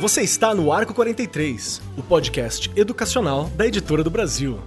Você está no Arco 43, o podcast educacional da Editora do Brasil.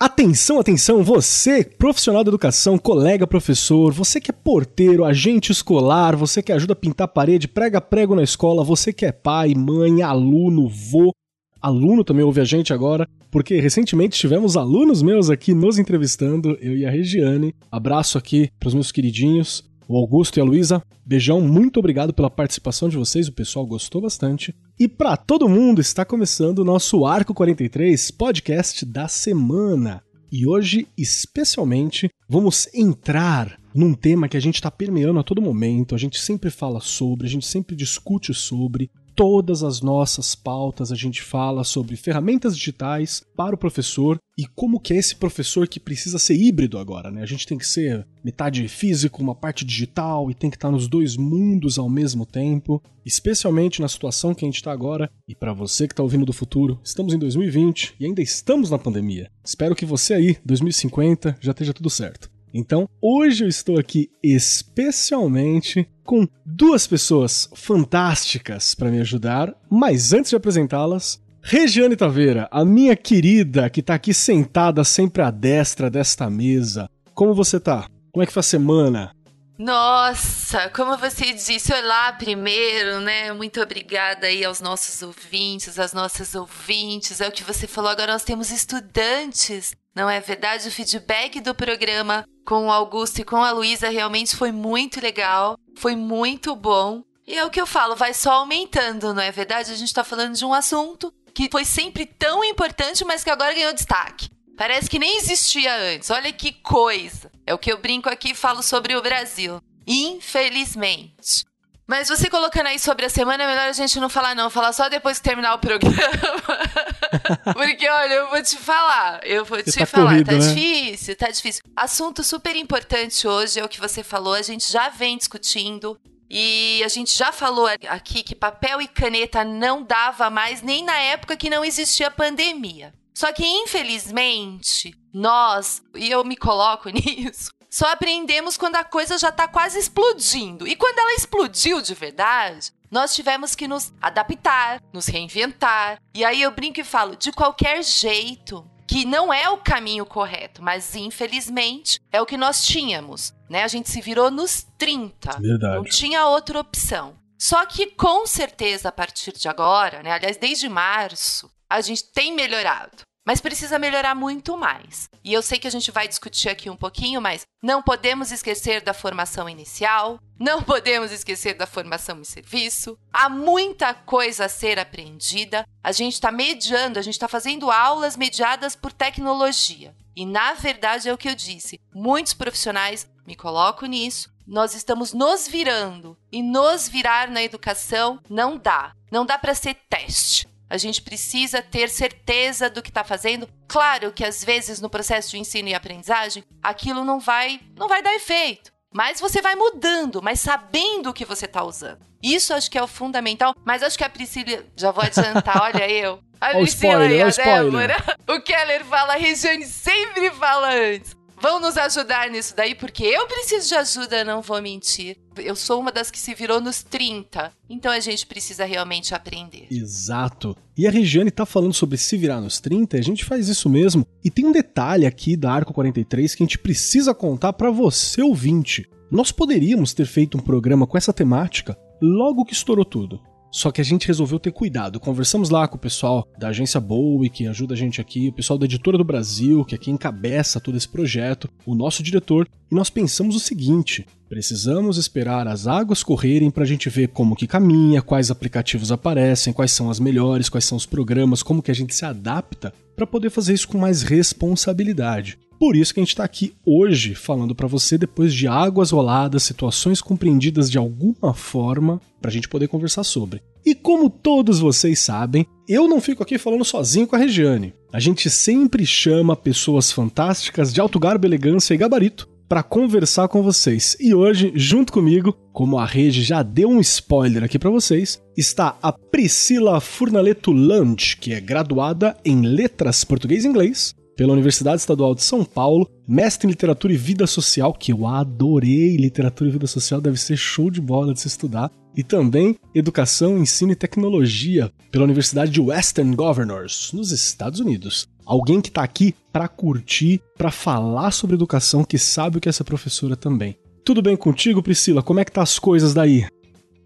Atenção, atenção, você, profissional da educação, colega professor, você que é porteiro, agente escolar, você que ajuda a pintar parede, prega prego na escola, você que é pai, mãe, aluno, vô, aluno também ouve a gente agora, porque recentemente tivemos alunos meus aqui nos entrevistando, eu e a Regiane. Abraço aqui para os meus queridinhos, o Augusto e a Luísa. Beijão, muito obrigado pela participação de vocês, o pessoal gostou bastante. E para todo mundo, está começando o nosso Arco 43 podcast da semana. E hoje, especialmente, vamos entrar num tema que a gente está permeando a todo momento, a gente sempre fala sobre, a gente sempre discute sobre, todas as nossas pautas a gente fala sobre ferramentas digitais para o professor e como que é esse professor que precisa ser híbrido agora, né? A gente tem que ser metade físico, uma parte digital e tem que estar nos dois mundos ao mesmo tempo, especialmente na situação que a gente está agora. E para você que está ouvindo do futuro, estamos em 2020 e ainda estamos na pandemia. Espero que você aí, 2050, já esteja tudo certo. Então, hoje eu estou aqui especialmente com duas pessoas fantásticas para me ajudar, mas antes de apresentá-las, Regiane Taveira, a minha querida que está aqui sentada sempre à destra desta mesa. Como você tá? Como é que foi a semana? Nossa, como você disse, olá primeiro, né? Muito obrigada aí aos nossos ouvintes, às nossas ouvintes. É o que você falou, agora nós temos estudantes. Não é verdade? O feedback do programa com o Augusto e com a Luísa realmente foi muito legal, foi muito bom. E é o que eu falo, vai só aumentando, não é verdade? A gente tá falando de um assunto que foi sempre tão importante, mas que agora ganhou destaque. Parece que nem existia antes. Olha que coisa. É o que eu brinco aqui e falo sobre o Brasil. Infelizmente. Mas você colocando aí sobre a semana, é melhor a gente não falar, não. Falar só depois que terminar o programa. Porque, olha, eu vou te falar. Eu vou você te tá falar. Corrido, tá né? difícil, tá difícil. Assunto super importante hoje é o que você falou. A gente já vem discutindo. E a gente já falou aqui que papel e caneta não dava mais nem na época que não existia pandemia. Só que, infelizmente, nós, e eu me coloco nisso, só aprendemos quando a coisa já está quase explodindo. E quando ela explodiu de verdade, nós tivemos que nos adaptar, nos reinventar. E aí eu brinco e falo, de qualquer jeito, que não é o caminho correto, mas infelizmente é o que nós tínhamos. Né? A gente se virou nos 30. Verdade. Não tinha outra opção. Só que com certeza a partir de agora, né? Aliás, desde março, a gente tem melhorado mas precisa melhorar muito mais. E eu sei que a gente vai discutir aqui um pouquinho, mas não podemos esquecer da formação inicial, não podemos esquecer da formação em serviço. Há muita coisa a ser aprendida. A gente está mediando, a gente está fazendo aulas mediadas por tecnologia. E na verdade é o que eu disse: muitos profissionais, me coloco nisso, nós estamos nos virando. E nos virar na educação não dá. Não dá para ser teste. A gente precisa ter certeza do que está fazendo. Claro que às vezes no processo de ensino e aprendizagem, aquilo não vai, não vai dar efeito. Mas você vai mudando, mas sabendo o que você está usando. Isso acho que é o fundamental. Mas acho que a Priscila. Já vou adiantar, olha eu. A Priscila e a Débora. O Keller fala, a Regiane sempre fala antes vão nos ajudar nisso daí, porque eu preciso de ajuda, não vou mentir. Eu sou uma das que se virou nos 30, então a gente precisa realmente aprender. Exato. E a Regiane tá falando sobre se virar nos 30, a gente faz isso mesmo. E tem um detalhe aqui da Arco 43 que a gente precisa contar para você ouvinte. Nós poderíamos ter feito um programa com essa temática logo que estourou tudo. Só que a gente resolveu ter cuidado. Conversamos lá com o pessoal da agência Bowie, que ajuda a gente aqui, o pessoal da Editora do Brasil, que é quem encabeça todo esse projeto, o nosso diretor, e nós pensamos o seguinte: precisamos esperar as águas correrem para a gente ver como que caminha, quais aplicativos aparecem, quais são as melhores, quais são os programas, como que a gente se adapta para poder fazer isso com mais responsabilidade. Por isso que a gente está aqui hoje falando para você depois de águas roladas, situações compreendidas de alguma forma, para a gente poder conversar sobre. E como todos vocês sabem, eu não fico aqui falando sozinho com a Regiane. A gente sempre chama pessoas fantásticas de alto garbo, elegância e gabarito para conversar com vocês. E hoje, junto comigo, como a rede já deu um spoiler aqui para vocês, está a Priscila Furnaleto Lunch, que é graduada em Letras Português e Inglês, pela Universidade Estadual de São Paulo, mestre em literatura e vida social, que eu adorei. Literatura e vida social deve ser show de bola de se estudar. E também educação, ensino e tecnologia pela Universidade de Western Governors, nos Estados Unidos. Alguém que está aqui para curtir, para falar sobre educação, que sabe o que ser professora também. Tudo bem contigo, Priscila? Como é que tá as coisas daí?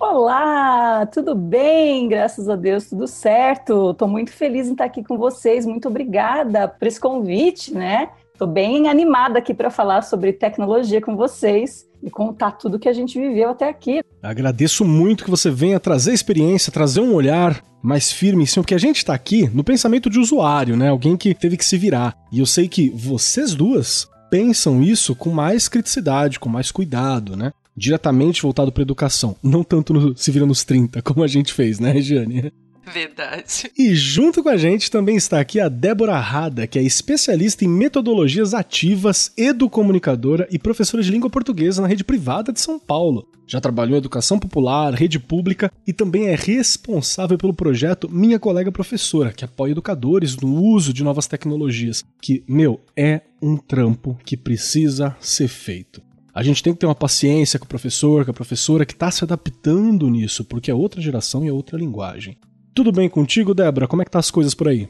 Olá, tudo bem? Graças a Deus, tudo certo. Estou muito feliz em estar aqui com vocês. Muito obrigada por esse convite, né? Estou bem animada aqui para falar sobre tecnologia com vocês e contar tudo que a gente viveu até aqui. Agradeço muito que você venha trazer experiência, trazer um olhar mais firme cima, porque a gente está aqui no pensamento de usuário, né? Alguém que teve que se virar. E eu sei que vocês duas pensam isso com mais criticidade, com mais cuidado, né? Diretamente voltado para educação, não tanto no Se Vira nos 30, como a gente fez, né, Regiane? Verdade. E junto com a gente também está aqui a Débora Rada, que é especialista em metodologias ativas, educomunicadora e professora de língua portuguesa na rede privada de São Paulo. Já trabalhou em educação popular, rede pública e também é responsável pelo projeto Minha Colega Professora, que apoia educadores no uso de novas tecnologias, que, meu, é um trampo que precisa ser feito. A gente tem que ter uma paciência com o professor, com a professora que está se adaptando nisso, porque é outra geração e é outra linguagem. Tudo bem contigo, Débora? Como é que tá as coisas por aí?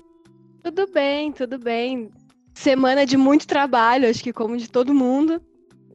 Tudo bem, tudo bem. Semana de muito trabalho, acho que como de todo mundo.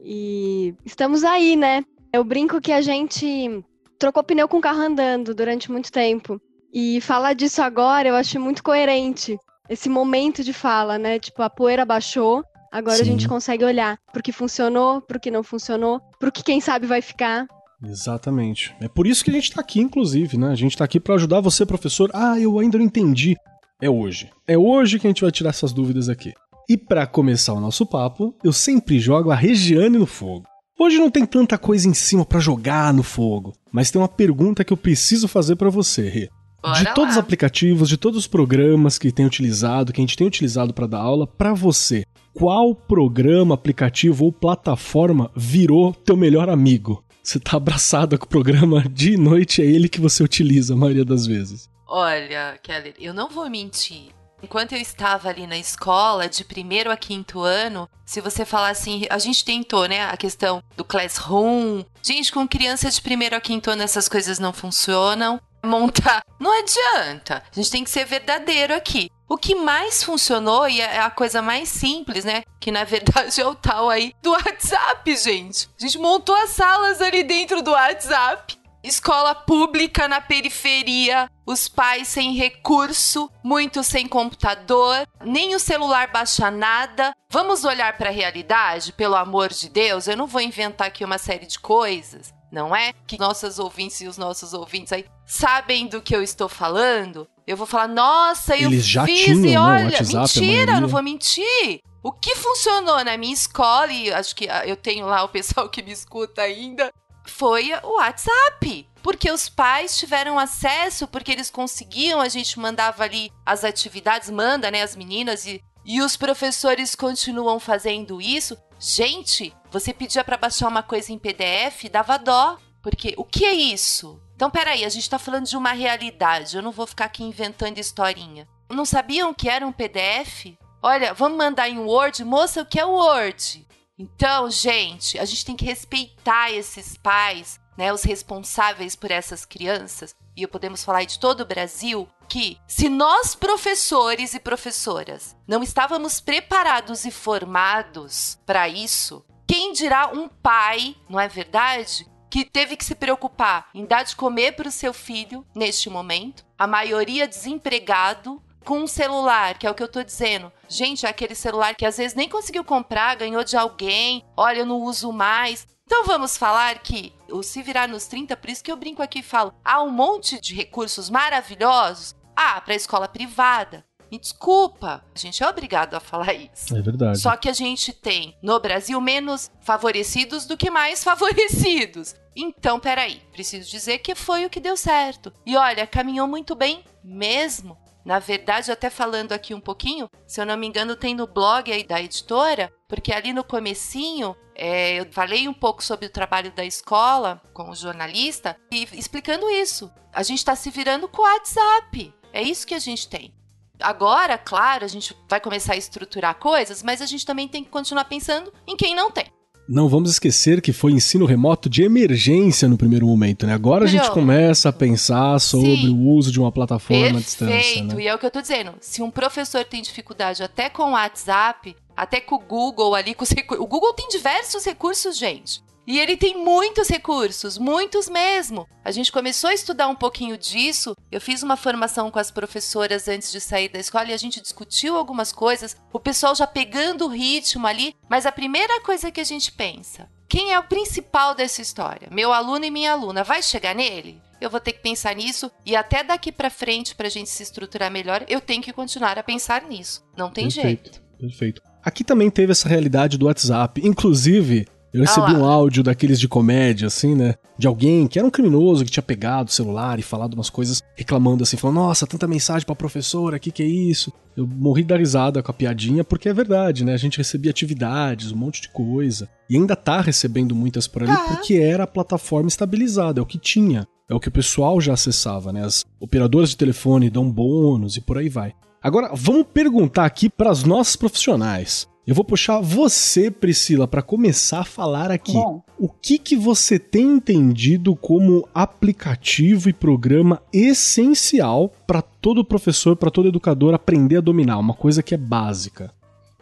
E estamos aí, né? Eu brinco que a gente trocou pneu com o carro andando durante muito tempo. E falar disso agora eu acho muito coerente. Esse momento de fala, né? Tipo, a poeira baixou, Agora Sim. a gente consegue olhar pro que funcionou, pro que não funcionou, pro que quem sabe vai ficar. Exatamente. É por isso que a gente tá aqui, inclusive, né? A gente tá aqui para ajudar você, professor. Ah, eu ainda não entendi. É hoje. É hoje que a gente vai tirar essas dúvidas aqui. E para começar o nosso papo, eu sempre jogo a Regiane no fogo. Hoje não tem tanta coisa em cima para jogar no fogo, mas tem uma pergunta que eu preciso fazer para você, Rê. de todos os aplicativos, de todos os programas que tem utilizado, que a gente tem utilizado para dar aula, para você, qual programa, aplicativo ou plataforma virou teu melhor amigo? Você tá abraçado com o programa de noite, é ele que você utiliza a maioria das vezes. Olha, Keller, eu não vou mentir. Enquanto eu estava ali na escola, de primeiro a quinto ano, se você falar assim, a gente tentou, né, a questão do classroom. Gente, com criança de primeiro a quinto ano essas coisas não funcionam. Montar, não adianta. A gente tem que ser verdadeiro aqui. O que mais funcionou, e é a coisa mais simples, né? Que na verdade é o tal aí do WhatsApp, gente. A gente montou as salas ali dentro do WhatsApp. Escola pública na periferia, os pais sem recurso, muitos sem computador, nem o celular baixa nada. Vamos olhar para a realidade, pelo amor de Deus? Eu não vou inventar aqui uma série de coisas, não é? Que nossas ouvintes e os nossos ouvintes aí sabem do que eu estou falando. Eu vou falar, nossa, eu Eles já fiz tinham, e né, olha, WhatsApp, mentira, não vou mentir. O que funcionou na minha escola, e acho que ah, eu tenho lá o pessoal que me escuta ainda, foi o WhatsApp. Porque os pais tiveram acesso, porque eles conseguiam, a gente mandava ali as atividades, manda, né, as meninas, e, e os professores continuam fazendo isso. Gente, você pedia para baixar uma coisa em PDF, dava dó. Porque o que é isso? Então, peraí, a gente está falando de uma realidade. Eu não vou ficar aqui inventando historinha. Não sabiam que era um PDF? Olha, vamos mandar em Word? Moça, o que é Word? Então, gente, a gente tem que respeitar esses pais, né, os responsáveis por essas crianças. E podemos falar de todo o Brasil que, se nós, professores e professoras, não estávamos preparados e formados para isso, quem dirá um pai, não é verdade? que teve que se preocupar em dar de comer para o seu filho neste momento, a maioria desempregado, com um celular, que é o que eu tô dizendo. Gente, é aquele celular que às vezes nem conseguiu comprar, ganhou de alguém, olha, eu não uso mais. Então vamos falar que o se virar nos 30, por isso que eu brinco aqui e falo, há um monte de recursos maravilhosos. Ah, para escola privada, me desculpa, a gente é obrigado a falar isso. É verdade. Só que a gente tem no Brasil menos favorecidos do que mais favorecidos. Então, peraí, preciso dizer que foi o que deu certo. E olha, caminhou muito bem mesmo. Na verdade, até falando aqui um pouquinho, se eu não me engano, tem no blog aí da editora, porque ali no comecinho é, eu falei um pouco sobre o trabalho da escola com o jornalista e explicando isso. A gente está se virando com o WhatsApp. É isso que a gente tem. Agora, claro, a gente vai começar a estruturar coisas, mas a gente também tem que continuar pensando em quem não tem. Não vamos esquecer que foi ensino remoto de emergência no primeiro momento, né? Agora a gente começa a pensar sobre Sim. o uso de uma plataforma Perfeito. à distância. Perfeito, né? e é o que eu tô dizendo. Se um professor tem dificuldade até com o WhatsApp, até com o Google ali, com os recursos. O Google tem diversos recursos, gente. E ele tem muitos recursos, muitos mesmo. A gente começou a estudar um pouquinho disso. Eu fiz uma formação com as professoras antes de sair da escola e a gente discutiu algumas coisas. O pessoal já pegando o ritmo ali. Mas a primeira coisa que a gente pensa: quem é o principal dessa história? Meu aluno e minha aluna. Vai chegar nele? eu vou ter que pensar nisso e até daqui para frente, para a gente se estruturar melhor, eu tenho que continuar a pensar nisso. Não tem perfeito, jeito. Perfeito. Aqui também teve essa realidade do WhatsApp. Inclusive, eu recebi um áudio daqueles de comédia, assim, né? De alguém que era um criminoso que tinha pegado o celular e falado umas coisas, reclamando assim, falando: Nossa, tanta mensagem pra professora, que que é isso? Eu morri da risada com a piadinha, porque é verdade, né? A gente recebia atividades, um monte de coisa. E ainda tá recebendo muitas por ali, porque era a plataforma estabilizada, é o que tinha. É o que o pessoal já acessava, né? As operadoras de telefone dão bônus e por aí vai. Agora, vamos perguntar aqui para as nossas profissionais. Eu vou puxar você, Priscila, para começar a falar aqui. Bom. O que que você tem entendido como aplicativo e programa essencial para todo professor, para todo educador aprender a dominar, uma coisa que é básica?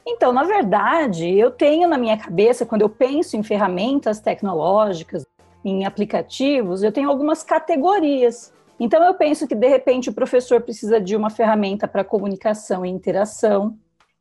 Então, na verdade, eu tenho na minha cabeça, quando eu penso em ferramentas tecnológicas, em aplicativos, eu tenho algumas categorias. Então, eu penso que, de repente, o professor precisa de uma ferramenta para comunicação e interação,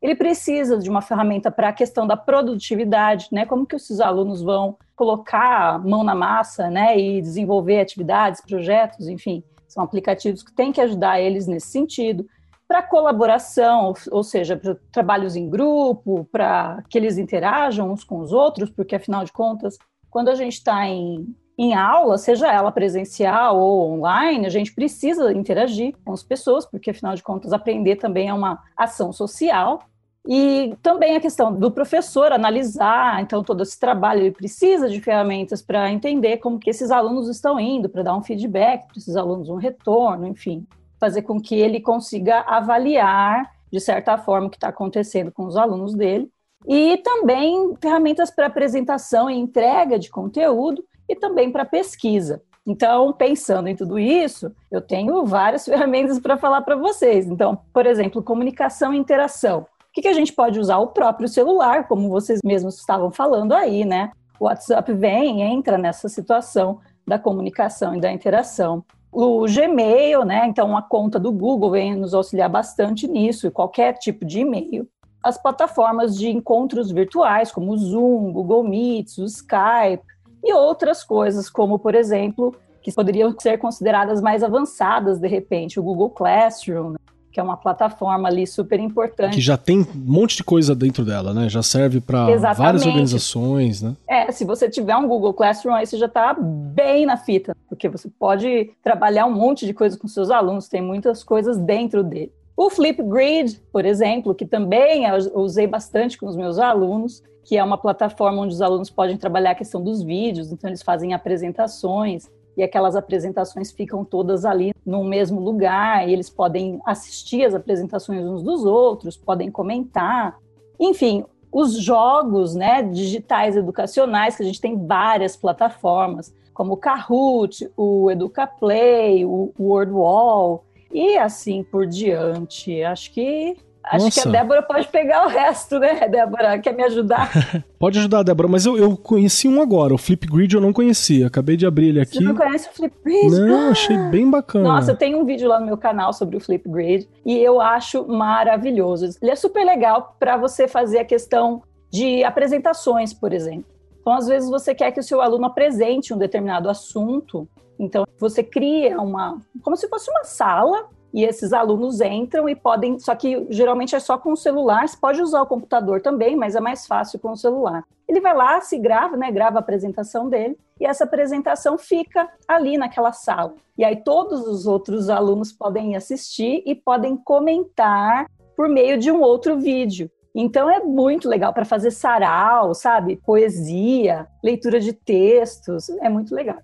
ele precisa de uma ferramenta para a questão da produtividade, né? Como que os alunos vão colocar a mão na massa, né? E desenvolver atividades, projetos, enfim, são aplicativos que têm que ajudar eles nesse sentido. Para colaboração, ou seja, para trabalhos em grupo, para que eles interajam uns com os outros, porque afinal de contas, quando a gente está em, em aula, seja ela presencial ou online, a gente precisa interagir com as pessoas, porque afinal de contas aprender também é uma ação social. E também a questão do professor analisar, então todo esse trabalho ele precisa de ferramentas para entender como que esses alunos estão indo, para dar um feedback para esses alunos, um retorno, enfim, fazer com que ele consiga avaliar de certa forma o que está acontecendo com os alunos dele. E também ferramentas para apresentação e entrega de conteúdo e também para pesquisa. Então, pensando em tudo isso, eu tenho várias ferramentas para falar para vocês. Então, por exemplo, comunicação e interação. Que, que a gente pode usar? O próprio celular, como vocês mesmos estavam falando aí, né? O WhatsApp vem, entra nessa situação da comunicação e da interação. O Gmail, né? Então, a conta do Google vem nos auxiliar bastante nisso, e qualquer tipo de e-mail. As plataformas de encontros virtuais, como o Zoom, Google Meets, o Skype, e outras coisas, como, por exemplo, que poderiam ser consideradas mais avançadas, de repente, o Google Classroom, que é uma plataforma ali super importante. Que já tem um monte de coisa dentro dela, né? Já serve para várias organizações, né? É, se você tiver um Google Classroom, aí você já está bem na fita, porque você pode trabalhar um monte de coisa com seus alunos, tem muitas coisas dentro dele. O Flipgrid, por exemplo, que também eu usei bastante com os meus alunos, que é uma plataforma onde os alunos podem trabalhar a questão dos vídeos, então eles fazem apresentações e aquelas apresentações ficam todas ali no mesmo lugar, e eles podem assistir as apresentações uns dos outros, podem comentar. Enfim, os jogos né, digitais educacionais, que a gente tem várias plataformas, como o Kahoot, o EducaPlay, o WordWall, e assim por diante. Acho que Acho Nossa. que a Débora pode pegar o resto, né, Débora? Quer me ajudar? pode ajudar, Débora, mas eu, eu conheci um agora. O Flipgrid eu não conhecia. Acabei de abrir ele aqui. Você não conhece o Flipgrid? Não, achei bem bacana. Nossa, eu tenho um vídeo lá no meu canal sobre o Flipgrid e eu acho maravilhoso. Ele é super legal para você fazer a questão de apresentações, por exemplo. Então, às vezes, você quer que o seu aluno apresente um determinado assunto. Então, você cria uma. como se fosse uma sala e esses alunos entram e podem, só que geralmente é só com o celular, você pode usar o computador também, mas é mais fácil com o celular. Ele vai lá, se grava, né, grava a apresentação dele, e essa apresentação fica ali naquela sala. E aí todos os outros alunos podem assistir e podem comentar por meio de um outro vídeo. Então é muito legal para fazer sarau, sabe? Poesia, leitura de textos, é muito legal.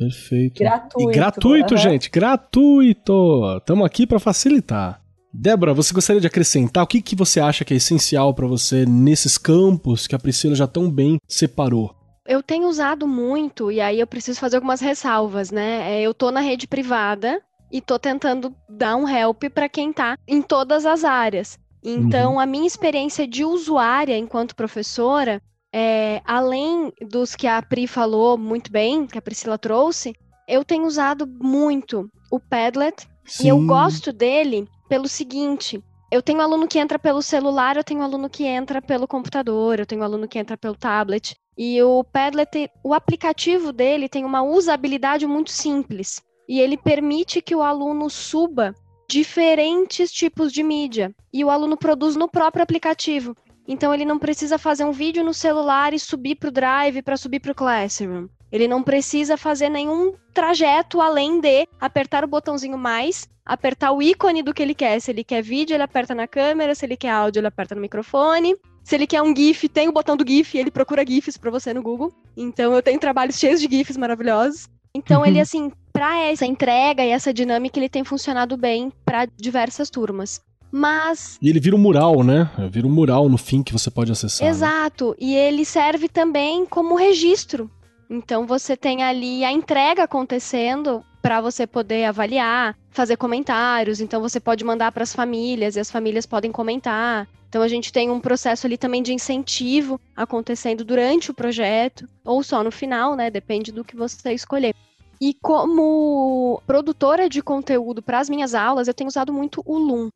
Perfeito. Gratuito. E gratuito, uhum. gente, gratuito. Estamos aqui para facilitar. Débora, você gostaria de acrescentar o que, que você acha que é essencial para você nesses campos que a Priscila já tão bem separou? Eu tenho usado muito, e aí eu preciso fazer algumas ressalvas, né? É, eu tô na rede privada e tô tentando dar um help para quem tá em todas as áreas. Então, uhum. a minha experiência de usuária enquanto professora, é, além dos que a Pri falou muito bem, que a Priscila trouxe, eu tenho usado muito o Padlet Sim. e eu gosto dele pelo seguinte: eu tenho aluno que entra pelo celular, eu tenho aluno que entra pelo computador, eu tenho aluno que entra pelo tablet. E o Padlet, o aplicativo dele tem uma usabilidade muito simples. E ele permite que o aluno suba diferentes tipos de mídia. E o aluno produz no próprio aplicativo. Então ele não precisa fazer um vídeo no celular e subir para o Drive para subir para o Classroom. Ele não precisa fazer nenhum trajeto além de apertar o botãozinho mais, apertar o ícone do que ele quer. Se ele quer vídeo, ele aperta na câmera, se ele quer áudio, ele aperta no microfone. Se ele quer um GIF, tem o botão do GIF, ele procura GIFs para você no Google. Então eu tenho trabalhos cheios de GIFs maravilhosos. Então uhum. ele assim, para essa entrega e essa dinâmica, ele tem funcionado bem para diversas turmas. Mas. E ele vira um mural, né? Vira um mural no fim que você pode acessar. Né? Exato. Né? E ele serve também como registro. Então você tem ali a entrega acontecendo para você poder avaliar, fazer comentários. Então você pode mandar para as famílias e as famílias podem comentar. Então a gente tem um processo ali também de incentivo acontecendo durante o projeto ou só no final, né? Depende do que você escolher. E como produtora de conteúdo para as minhas aulas, eu tenho usado muito o Loom.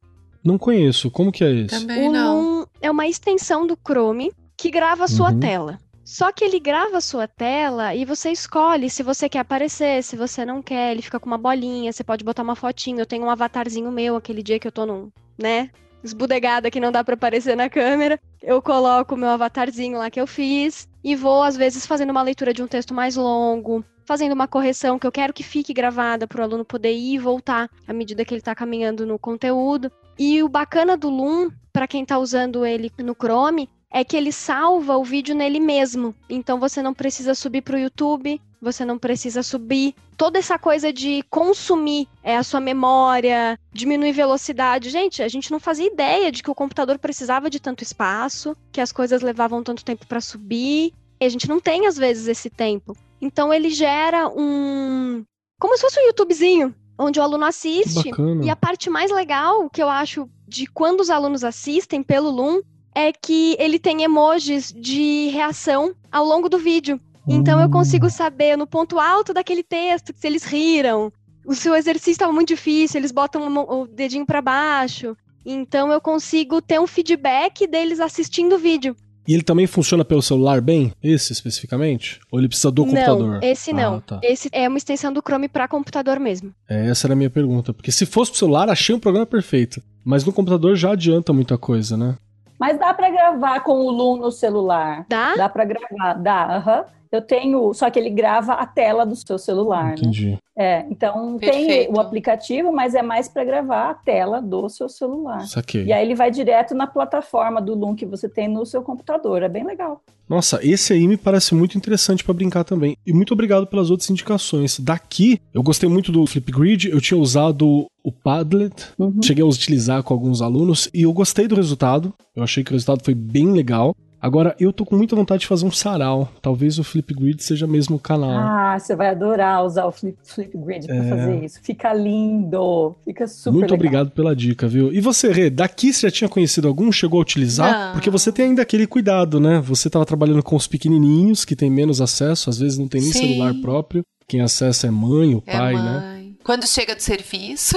Não conheço. Como que é isso? Também o não. Loom é uma extensão do Chrome que grava a sua uhum. tela. Só que ele grava a sua tela e você escolhe se você quer aparecer, se você não quer. Ele fica com uma bolinha, você pode botar uma fotinho. Eu tenho um avatarzinho meu, aquele dia que eu tô num, né, esbudegada que não dá para aparecer na câmera. Eu coloco o meu avatarzinho lá que eu fiz e vou, às vezes, fazendo uma leitura de um texto mais longo, fazendo uma correção que eu quero que fique gravada para o aluno poder ir e voltar à medida que ele está caminhando no conteúdo. E o bacana do Loom, para quem está usando ele no Chrome, é que ele salva o vídeo nele mesmo. Então você não precisa subir para o YouTube, você não precisa subir. Toda essa coisa de consumir é, a sua memória, diminuir velocidade. Gente, a gente não fazia ideia de que o computador precisava de tanto espaço, que as coisas levavam tanto tempo para subir. E a gente não tem, às vezes, esse tempo. Então ele gera um. Como se fosse um YouTubezinho, onde o aluno assiste. E a parte mais legal que eu acho de quando os alunos assistem pelo Loom é que ele tem emojis de reação ao longo do vídeo. Então eu consigo hum. saber no ponto alto daquele texto se eles riram, o seu exercício estava muito difícil, eles botam o dedinho para baixo. Então eu consigo ter um feedback deles assistindo o vídeo. E ele também funciona pelo celular bem? Esse especificamente? Ou ele precisa do computador? Não, esse não. Ah, tá. Esse é uma extensão do Chrome para computador mesmo. É, essa era a minha pergunta. Porque se fosse pro celular, achei um programa perfeito. Mas no computador já adianta muita coisa, né? Mas dá para gravar com o Loom no celular. Dá? Dá para gravar, dá. Aham. Uhum. Eu tenho, só que ele grava a tela do seu celular, né? Entendi. Né? É, então Perfeito. tem o aplicativo, mas é mais para gravar a tela do seu celular. Saquei. E aí ele vai direto na plataforma do Loom que você tem no seu computador, é bem legal. Nossa, esse aí me parece muito interessante para brincar também. E muito obrigado pelas outras indicações. Daqui, eu gostei muito do Flipgrid, eu tinha usado o Padlet, uhum. cheguei a utilizar com alguns alunos e eu gostei do resultado. Eu achei que o resultado foi bem legal. Agora, eu tô com muita vontade de fazer um sarau. Talvez o Flipgrid seja mesmo o canal. Ah, você vai adorar usar o Flip, Flipgrid pra é... fazer isso. Fica lindo, fica super Muito legal. obrigado pela dica, viu? E você, Rê, daqui você já tinha conhecido algum? Chegou a utilizar? Não. Porque você tem ainda aquele cuidado, né? Você tava trabalhando com os pequenininhos, que tem menos acesso, às vezes não tem nem Sim. celular próprio. Quem acessa é mãe, o é pai, né? mãe. né? Quando chega do serviço...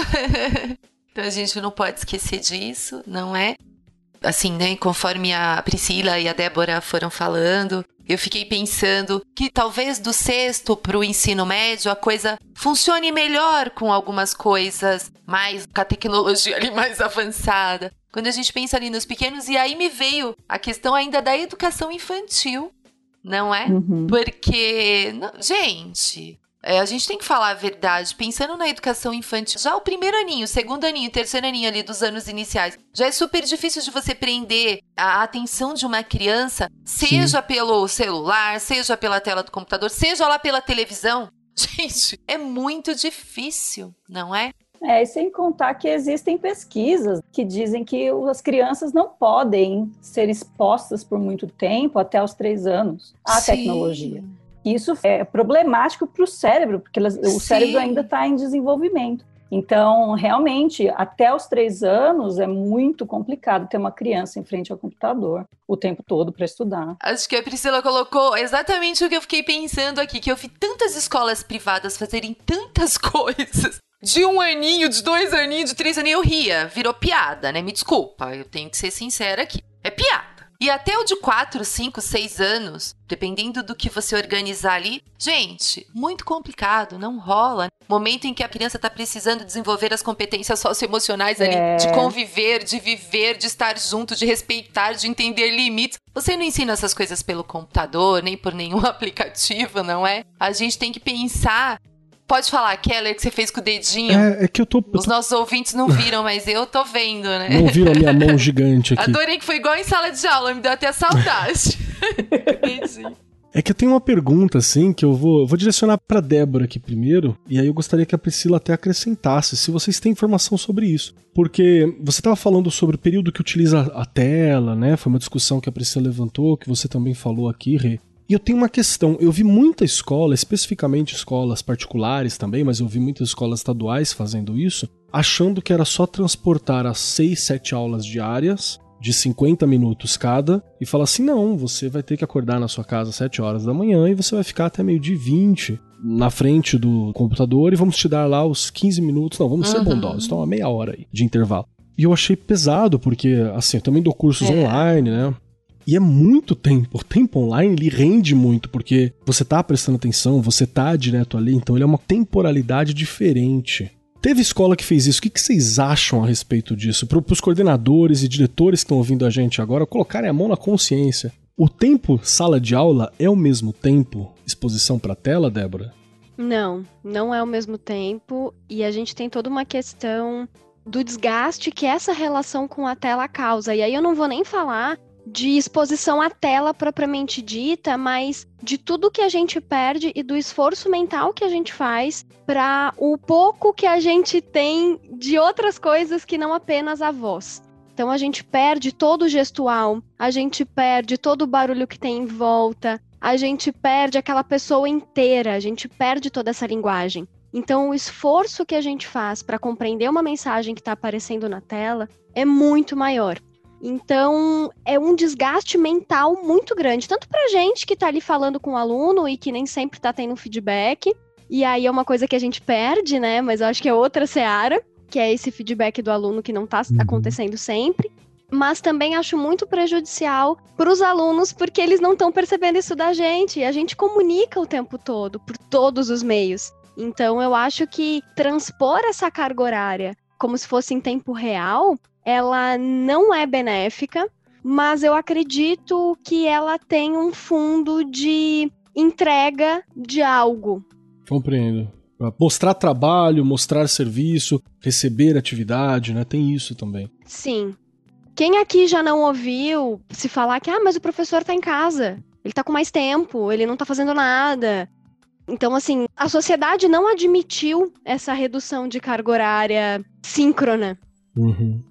então a gente não pode esquecer disso, não é? Assim, né, conforme a Priscila e a Débora foram falando, eu fiquei pensando que talvez do sexto para o ensino médio a coisa funcione melhor com algumas coisas mais com a tecnologia ali mais avançada. Quando a gente pensa ali nos pequenos, e aí me veio a questão ainda da educação infantil, não é? Uhum. Porque, gente, é, a gente tem que falar a verdade. Pensando na educação infantil, já o primeiro aninho, segundo aninho, terceiro aninho ali dos anos iniciais, já é super difícil de você prender a atenção de uma criança, seja Sim. pelo celular, seja pela tela do computador, seja lá pela televisão. Gente, é muito difícil, não é? É, e sem contar que existem pesquisas que dizem que as crianças não podem ser expostas por muito tempo, até os três anos, à Sim. tecnologia. Isso é problemático para o cérebro, porque o Sim. cérebro ainda está em desenvolvimento. Então, realmente, até os três anos é muito complicado ter uma criança em frente ao computador o tempo todo para estudar. Acho que a Priscila colocou exatamente o que eu fiquei pensando aqui, que eu vi tantas escolas privadas fazerem tantas coisas. De um aninho, de dois aninhos, de três aninhos, eu ria. Virou piada, né? Me desculpa, eu tenho que ser sincera aqui. É piada. E até o de 4, 5, 6 anos, dependendo do que você organizar ali, gente, muito complicado, não rola. Momento em que a criança está precisando desenvolver as competências socioemocionais ali, é. de conviver, de viver, de estar junto, de respeitar, de entender limites. Você não ensina essas coisas pelo computador, nem por nenhum aplicativo, não é? A gente tem que pensar Pode falar, Keller, que você fez com o dedinho. É, é que eu tô. Os nossos ouvintes não viram, mas eu tô vendo, né? Não viram a minha mão gigante aqui. Adorei que foi igual em sala de aula, me deu até saudade. É que eu tenho uma pergunta, assim, que eu vou, vou direcionar para Débora aqui primeiro, e aí eu gostaria que a Priscila até acrescentasse, se vocês têm informação sobre isso. Porque você estava falando sobre o período que utiliza a tela, né? Foi uma discussão que a Priscila levantou, que você também falou aqui, Rê. E eu tenho uma questão, eu vi muita escola, especificamente escolas particulares também, mas eu vi muitas escolas estaduais fazendo isso, achando que era só transportar as 6, 7 aulas diárias de 50 minutos cada e falar assim: não, você vai ter que acordar na sua casa às 7 horas da manhã e você vai ficar até meio de 20 na frente do computador e vamos te dar lá os 15 minutos. Não, vamos uhum. ser bondosos, então uma meia hora aí de intervalo. E eu achei pesado, porque, assim, eu também dou cursos é. online, né? E é muito tempo. O tempo online ele rende muito, porque você tá prestando atenção, você tá direto ali, então ele é uma temporalidade diferente. Teve escola que fez isso. O que, que vocês acham a respeito disso? Para os coordenadores e diretores que estão ouvindo a gente agora colocarem a mão na consciência. O tempo sala de aula é o mesmo tempo exposição para tela, Débora? Não, não é o mesmo tempo. E a gente tem toda uma questão do desgaste que essa relação com a tela causa. E aí eu não vou nem falar de exposição à tela propriamente dita, mas de tudo que a gente perde e do esforço mental que a gente faz para o pouco que a gente tem de outras coisas que não apenas a voz. Então a gente perde todo o gestual, a gente perde todo o barulho que tem em volta, a gente perde aquela pessoa inteira, a gente perde toda essa linguagem. Então, o esforço que a gente faz para compreender uma mensagem que está aparecendo na tela é muito maior. Então, é um desgaste mental muito grande, tanto pra gente que tá ali falando com o aluno e que nem sempre tá tendo feedback. E aí é uma coisa que a gente perde, né? Mas eu acho que é outra seara, que é esse feedback do aluno que não tá uhum. acontecendo sempre. Mas também acho muito prejudicial para os alunos, porque eles não estão percebendo isso da gente. E a gente comunica o tempo todo, por todos os meios. Então, eu acho que transpor essa carga horária como se fosse em tempo real ela não é benéfica, mas eu acredito que ela tem um fundo de entrega de algo. Compreendo. Mostrar trabalho, mostrar serviço, receber atividade, né? Tem isso também. Sim. Quem aqui já não ouviu se falar que, ah, mas o professor tá em casa, ele tá com mais tempo, ele não tá fazendo nada. Então, assim, a sociedade não admitiu essa redução de carga horária síncrona. Uhum.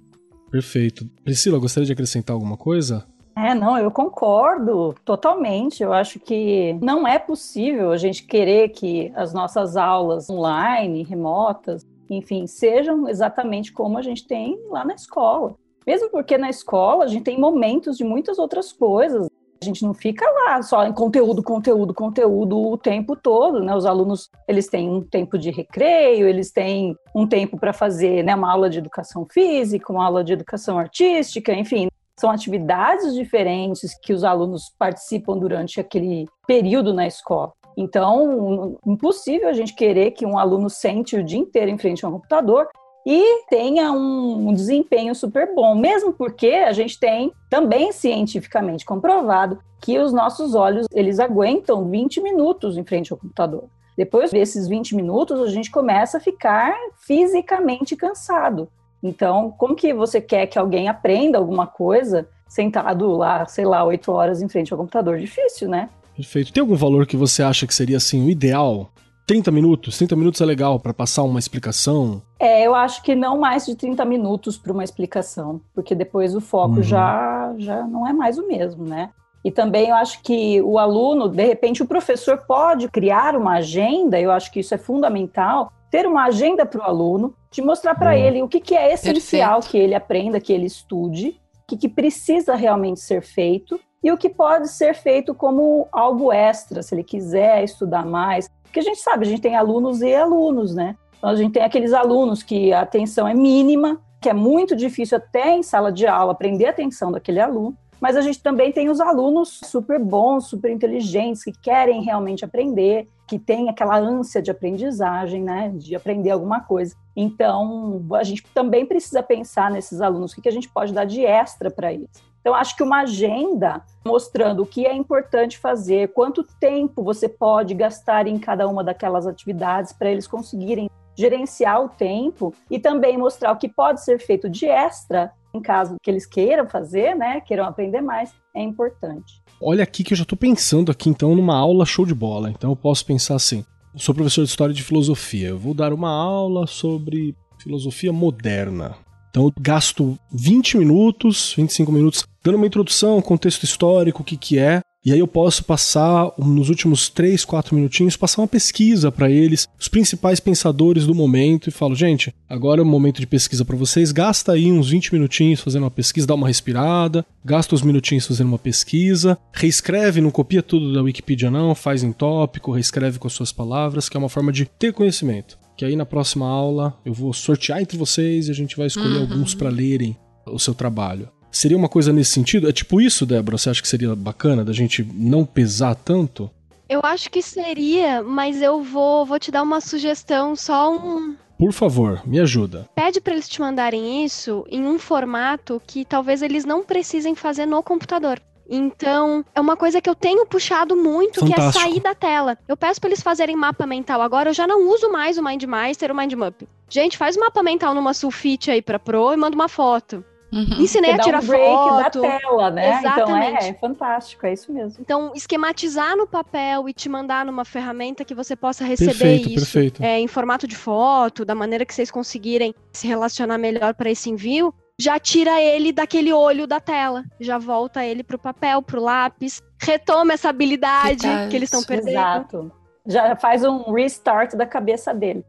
Perfeito. Priscila, gostaria de acrescentar alguma coisa? É, não, eu concordo totalmente. Eu acho que não é possível a gente querer que as nossas aulas online, remotas, enfim, sejam exatamente como a gente tem lá na escola. Mesmo porque na escola a gente tem momentos de muitas outras coisas. A gente não fica lá só em conteúdo, conteúdo, conteúdo o tempo todo, né? Os alunos, eles têm um tempo de recreio, eles têm um tempo para fazer, né, uma aula de educação física, uma aula de educação artística, enfim, são atividades diferentes que os alunos participam durante aquele período na escola. Então, impossível a gente querer que um aluno sente o dia inteiro em frente a um computador e tenha um, desempenho super bom, mesmo porque a gente tem também cientificamente comprovado que os nossos olhos eles aguentam 20 minutos em frente ao computador. Depois desses 20 minutos, a gente começa a ficar fisicamente cansado. Então, como que você quer que alguém aprenda alguma coisa sentado lá, sei lá, 8 horas em frente ao computador? Difícil, né? Perfeito. Tem algum valor que você acha que seria assim o ideal 30 minutos? 30 minutos é legal para passar uma explicação? É, eu acho que não mais de 30 minutos para uma explicação, porque depois o foco uhum. já, já não é mais o mesmo, né? E também eu acho que o aluno, de repente, o professor pode criar uma agenda, eu acho que isso é fundamental, ter uma agenda para o aluno, de mostrar para uhum. ele o que, que é essencial Perfeito. que ele aprenda, que ele estude, o que, que precisa realmente ser feito e o que pode ser feito como algo extra, se ele quiser estudar mais. Porque a gente sabe, a gente tem alunos e alunos, né? Então a gente tem aqueles alunos que a atenção é mínima, que é muito difícil até em sala de aula aprender a atenção daquele aluno. Mas a gente também tem os alunos super bons, super inteligentes, que querem realmente aprender, que têm aquela ânsia de aprendizagem, né, de aprender alguma coisa. Então, a gente também precisa pensar nesses alunos, o que a gente pode dar de extra para eles. Então, acho que uma agenda mostrando o que é importante fazer, quanto tempo você pode gastar em cada uma daquelas atividades para eles conseguirem gerenciar o tempo e também mostrar o que pode ser feito de extra em caso que eles queiram fazer, né, queiram aprender mais, é importante. Olha aqui que eu já estou pensando aqui então numa aula show de bola. Então eu posso pensar assim: sou professor de história de filosofia, eu vou dar uma aula sobre filosofia moderna. Então eu gasto 20 minutos, 25 minutos dando uma introdução, contexto histórico, o que, que é. E aí eu posso passar, nos últimos 3, 4 minutinhos, passar uma pesquisa para eles, os principais pensadores do momento, e falo, gente, agora é o momento de pesquisa para vocês, gasta aí uns 20 minutinhos fazendo uma pesquisa, dá uma respirada, gasta uns minutinhos fazendo uma pesquisa, reescreve, não copia tudo da Wikipedia não, faz em tópico, reescreve com as suas palavras, que é uma forma de ter conhecimento. Que aí na próxima aula eu vou sortear entre vocês e a gente vai escolher uhum. alguns para lerem o seu trabalho. Seria uma coisa nesse sentido? É tipo isso, Débora? Você acha que seria bacana da gente não pesar tanto? Eu acho que seria, mas eu vou, vou te dar uma sugestão, só um. Por favor, me ajuda. Pede para eles te mandarem isso em um formato que talvez eles não precisem fazer no computador. Então, é uma coisa que eu tenho puxado muito, Fantástico. que é sair da tela. Eu peço para eles fazerem mapa mental agora, eu já não uso mais o MindMaster, o MindMap. Gente, faz mapa mental numa sulfite aí pra Pro e manda uma foto. Uhum. Ensinei a tirar um break foto. da tela, né? Exatamente. Então é, é, fantástico, é isso mesmo. Então, esquematizar no papel e te mandar numa ferramenta que você possa receber perfeito, isso perfeito. É, em formato de foto, da maneira que vocês conseguirem se relacionar melhor para esse envio, já tira ele daquele olho da tela, já volta ele pro papel, pro lápis, retoma essa habilidade que, que eles estão perdendo. Exato. Já faz um restart da cabeça dele.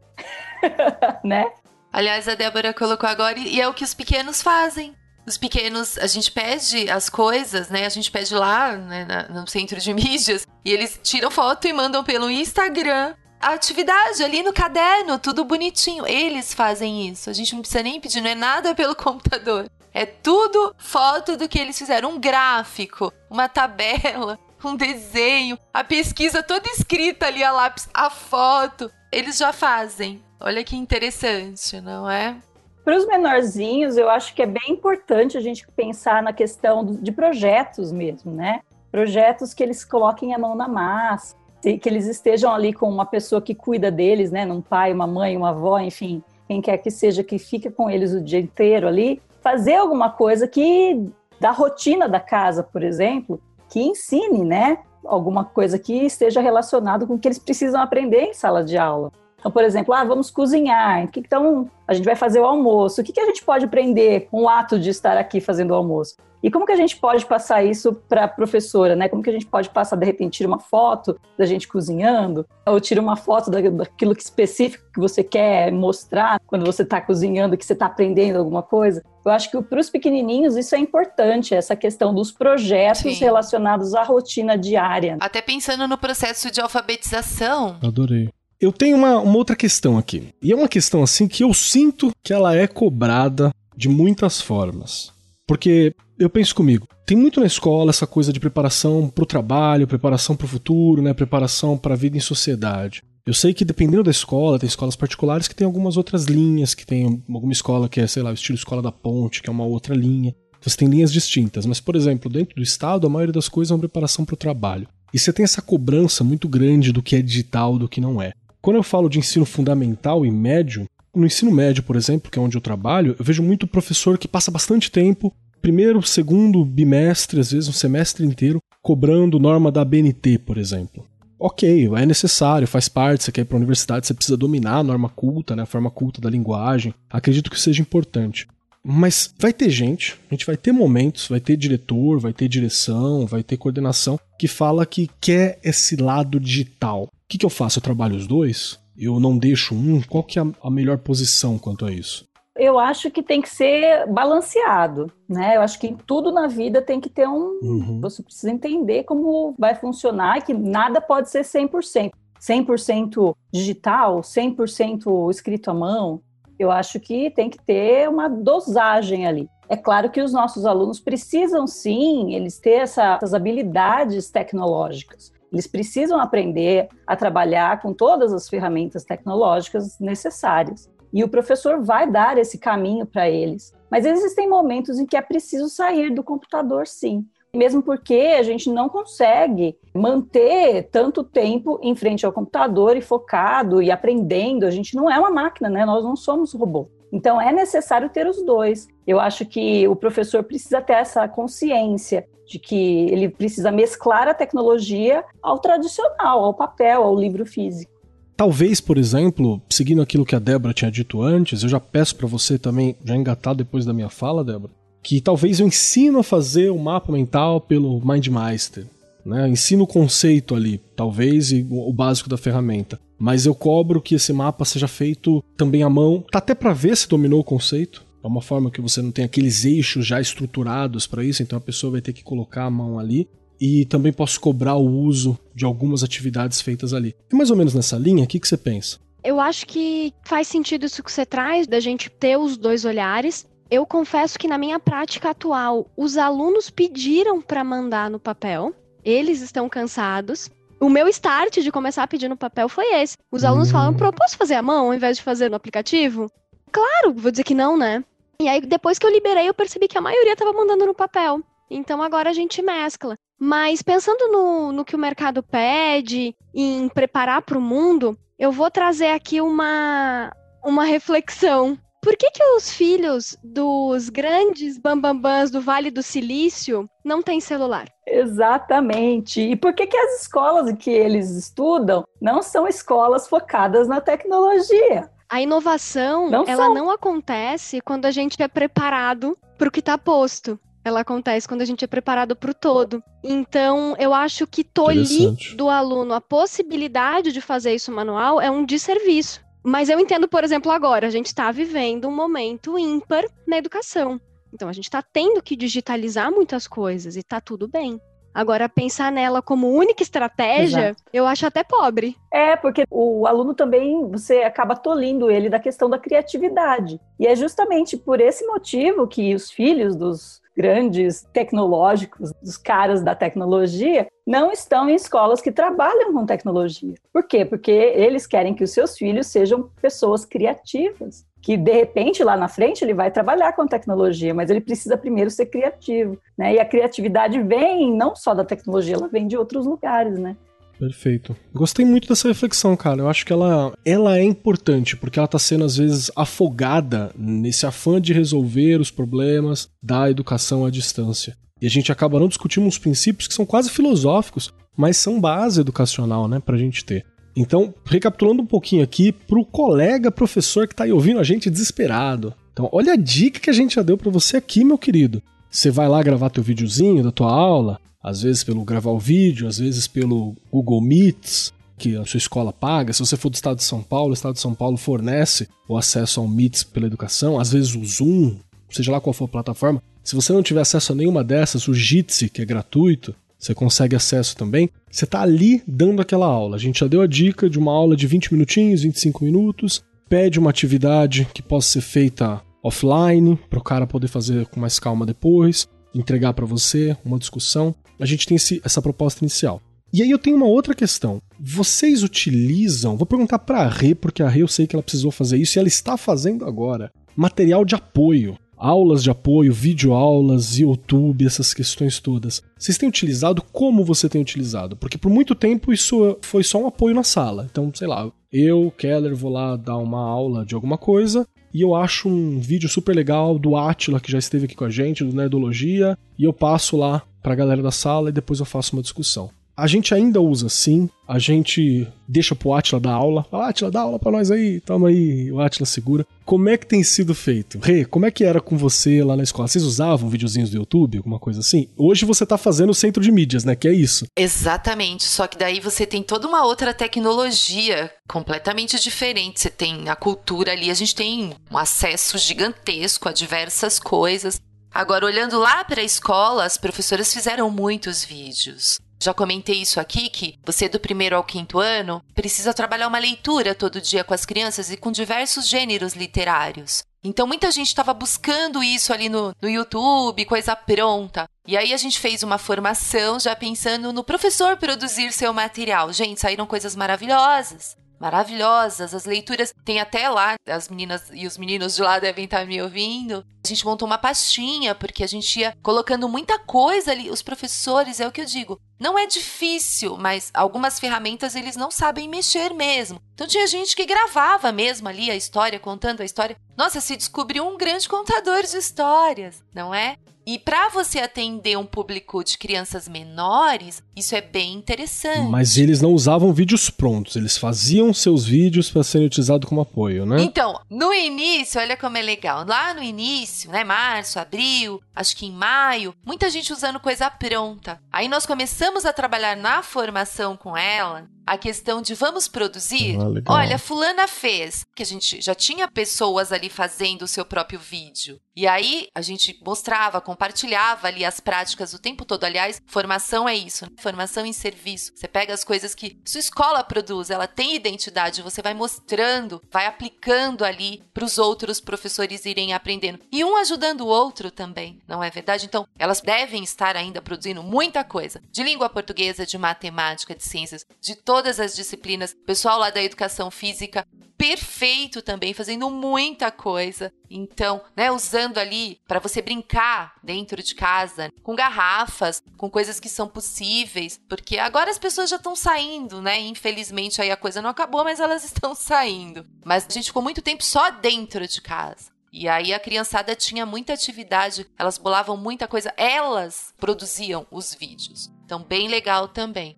né? Aliás, a Débora colocou agora, e é o que os pequenos fazem. Os pequenos, a gente pede as coisas, né? A gente pede lá né, no centro de mídias e eles tiram foto e mandam pelo Instagram a atividade ali no caderno, tudo bonitinho. Eles fazem isso. A gente não precisa nem pedir, não é nada pelo computador. É tudo foto do que eles fizeram, um gráfico, uma tabela, um desenho, a pesquisa toda escrita ali a lápis, a foto. Eles já fazem. Olha que interessante, não é? Para os menorzinhos, eu acho que é bem importante a gente pensar na questão de projetos mesmo, né? Projetos que eles coloquem a mão na massa, que eles estejam ali com uma pessoa que cuida deles, né? Um pai, uma mãe, uma avó, enfim, quem quer que seja que fica com eles o dia inteiro ali, fazer alguma coisa que da rotina da casa, por exemplo, que ensine, né? Alguma coisa que esteja relacionado com o que eles precisam aprender em sala de aula. Então, por exemplo, ah, vamos cozinhar. Então, a gente vai fazer o almoço. O que, que a gente pode aprender com o ato de estar aqui fazendo o almoço? E como que a gente pode passar isso para a professora, né? Como que a gente pode passar, de repente, tira uma foto da gente cozinhando, ou tira uma foto daquilo que específico que você quer mostrar quando você está cozinhando, que você está aprendendo alguma coisa. Eu acho que para os pequenininhos isso é importante, essa questão dos projetos Sim. relacionados à rotina diária. Até pensando no processo de alfabetização. Adorei. Eu tenho uma, uma outra questão aqui. E é uma questão assim que eu sinto que ela é cobrada de muitas formas. Porque eu penso comigo, tem muito na escola essa coisa de preparação para o trabalho, preparação para o futuro, né, preparação para a vida em sociedade. Eu sei que dependendo da escola, tem escolas particulares que tem algumas outras linhas, que tem alguma escola que é, sei lá, o estilo escola da ponte, que é uma outra linha. Você tem linhas distintas, mas por exemplo, dentro do estado, a maioria das coisas é uma preparação para o trabalho. E você tem essa cobrança muito grande do que é digital, do que não é. Quando eu falo de ensino fundamental e médio, no ensino médio, por exemplo, que é onde eu trabalho, eu vejo muito professor que passa bastante tempo, primeiro, segundo bimestre, às vezes um semestre inteiro, cobrando norma da BNT, por exemplo. ok, é necessário, faz parte, você quer ir para a universidade, você precisa dominar a norma culta, né, a forma culta da linguagem. Acredito que seja importante. Mas vai ter gente, a gente vai ter momentos, vai ter diretor, vai ter direção, vai ter coordenação que fala que quer esse lado digital. O que, que eu faço? Eu trabalho os dois? Eu não deixo um? Qual que é a melhor posição quanto a isso? Eu acho que tem que ser balanceado, né? Eu acho que tudo na vida tem que ter um. Uhum. Você precisa entender como vai funcionar, que nada pode ser 100%. 100% digital, 100% escrito à mão. Eu acho que tem que ter uma dosagem ali. É claro que os nossos alunos precisam sim, eles ter essa, essas habilidades tecnológicas. Eles precisam aprender a trabalhar com todas as ferramentas tecnológicas necessárias. E o professor vai dar esse caminho para eles. Mas existem momentos em que é preciso sair do computador, sim. Mesmo porque a gente não consegue manter tanto tempo em frente ao computador e focado e aprendendo. A gente não é uma máquina, né? Nós não somos robô. Então é necessário ter os dois. Eu acho que o professor precisa ter essa consciência de que ele precisa mesclar a tecnologia ao tradicional, ao papel, ao livro físico. Talvez, por exemplo, seguindo aquilo que a Débora tinha dito antes, eu já peço para você também, já engatar depois da minha fala, Débora, que talvez eu ensino a fazer o mapa mental pelo MindMeister. Né? Ensino o conceito ali, talvez, e o básico da ferramenta. Mas eu cobro que esse mapa seja feito também à mão. Tá até para ver se dominou o conceito. É uma forma que você não tem aqueles eixos já estruturados para isso, então a pessoa vai ter que colocar a mão ali e também posso cobrar o uso de algumas atividades feitas ali. E mais ou menos nessa linha, o que, que você pensa? Eu acho que faz sentido isso que você traz, da gente ter os dois olhares. Eu confesso que na minha prática atual, os alunos pediram para mandar no papel, eles estão cansados. O meu start de começar a pedir no papel foi esse. Os alunos hum. falam, Pro, posso fazer a mão ao invés de fazer no aplicativo? Claro, vou dizer que não, né? E aí, depois que eu liberei, eu percebi que a maioria estava mandando no papel. Então agora a gente mescla. Mas pensando no, no que o mercado pede, em preparar para o mundo, eu vou trazer aqui uma, uma reflexão. Por que, que os filhos dos grandes bambambãs do Vale do Silício não têm celular? Exatamente. E por que, que as escolas que eles estudam não são escolas focadas na tecnologia? A inovação, não ela são. não acontece quando a gente é preparado para o que está posto ela acontece quando a gente é preparado para o todo. Então, eu acho que tolir do aluno a possibilidade de fazer isso manual é um desserviço. Mas eu entendo, por exemplo, agora, a gente está vivendo um momento ímpar na educação. Então, a gente está tendo que digitalizar muitas coisas e está tudo bem. Agora, pensar nela como única estratégia, Exato. eu acho até pobre. É, porque o aluno também, você acaba tolindo ele da questão da criatividade. E é justamente por esse motivo que os filhos dos grandes tecnológicos, dos caras da tecnologia, não estão em escolas que trabalham com tecnologia. Por quê? Porque eles querem que os seus filhos sejam pessoas criativas, que de repente lá na frente ele vai trabalhar com tecnologia, mas ele precisa primeiro ser criativo, né? E a criatividade vem não só da tecnologia, ela vem de outros lugares, né? Perfeito. Gostei muito dessa reflexão, cara. Eu acho que ela, ela é importante, porque ela tá sendo, às vezes, afogada nesse afã de resolver os problemas da educação à distância. E a gente acaba não discutindo uns princípios que são quase filosóficos, mas são base educacional, né, pra gente ter. Então, recapitulando um pouquinho aqui, pro colega professor que tá aí ouvindo a gente desesperado. Então, olha a dica que a gente já deu para você aqui, meu querido. Você vai lá gravar teu videozinho da tua aula, às vezes pelo gravar o vídeo, às vezes pelo Google Meets, que a sua escola paga. Se você for do estado de São Paulo, o estado de São Paulo fornece o acesso ao Meets pela educação, às vezes o Zoom, seja lá qual for a plataforma. Se você não tiver acesso a nenhuma dessas, o Jitsi, que é gratuito, você consegue acesso também. Você está ali dando aquela aula. A gente já deu a dica de uma aula de 20 minutinhos, 25 minutos. Pede uma atividade que possa ser feita offline, para o cara poder fazer com mais calma depois, entregar para você uma discussão a gente tem esse, essa proposta inicial. E aí eu tenho uma outra questão. Vocês utilizam, vou perguntar para a Rê, porque a Rê eu sei que ela precisou fazer isso e ela está fazendo agora, material de apoio, aulas de apoio, videoaulas, YouTube, essas questões todas. Vocês têm utilizado? Como você tem utilizado? Porque por muito tempo isso foi só um apoio na sala. Então, sei lá, eu, Keller, vou lá dar uma aula de alguma coisa e eu acho um vídeo super legal do Atila, que já esteve aqui com a gente, do Nerdologia, e eu passo lá pra galera da sala e depois eu faço uma discussão. A gente ainda usa sim, a gente deixa pro Atila dar aula. Ah, Atila, dá aula pra nós aí, toma aí, o Atila segura. Como é que tem sido feito? Rê, como é que era com você lá na escola? Vocês usavam videozinhos do YouTube, alguma coisa assim? Hoje você tá fazendo o centro de mídias, né? Que é isso. Exatamente, só que daí você tem toda uma outra tecnologia completamente diferente. Você tem a cultura ali, a gente tem um acesso gigantesco a diversas coisas. Agora, olhando lá para a escola, as professoras fizeram muitos vídeos. Já comentei isso aqui que você do primeiro ao quinto ano precisa trabalhar uma leitura todo dia com as crianças e com diversos gêneros literários. Então muita gente estava buscando isso ali no, no YouTube, coisa pronta. E aí a gente fez uma formação já pensando no professor produzir seu material. Gente, saíram coisas maravilhosas maravilhosas. As leituras tem até lá, as meninas e os meninos de lá devem estar me ouvindo. A gente montou uma pastinha porque a gente ia colocando muita coisa ali. Os professores, é o que eu digo, não é difícil, mas algumas ferramentas eles não sabem mexer mesmo. Então tinha gente que gravava mesmo ali a história, contando a história. Nossa, se descobriu um grande contador de histórias, não é? E para você atender um público de crianças menores, isso é bem interessante. Mas eles não usavam vídeos prontos, eles faziam seus vídeos para serem utilizados como apoio, né? Então, no início, olha como é legal. Lá no início, né, março, abril, acho que em maio, muita gente usando coisa pronta. Aí nós começamos a trabalhar na formação com ela, a questão de vamos produzir. Ah, Olha, fulana fez, que a gente já tinha pessoas ali fazendo o seu próprio vídeo. E aí a gente mostrava, compartilhava ali as práticas o tempo todo. Aliás, formação é isso, né? formação em serviço. Você pega as coisas que sua escola produz, ela tem identidade, você vai mostrando, vai aplicando ali para os outros professores irem aprendendo. E um ajudando o outro também, não é verdade? Então, elas devem estar ainda produzindo muita coisa de língua portuguesa, de matemática, de ciências, de todas as disciplinas. Pessoal lá da educação física, perfeito também, fazendo muita coisa. Então, né, usando ali para você brincar dentro de casa, com garrafas, com coisas que são possíveis, porque agora as pessoas já estão saindo, né? Infelizmente aí a coisa não acabou, mas elas estão saindo. Mas a gente ficou muito tempo só dentro de casa. E aí a criançada tinha muita atividade, elas bolavam muita coisa, elas produziam os vídeos. Então, bem legal também.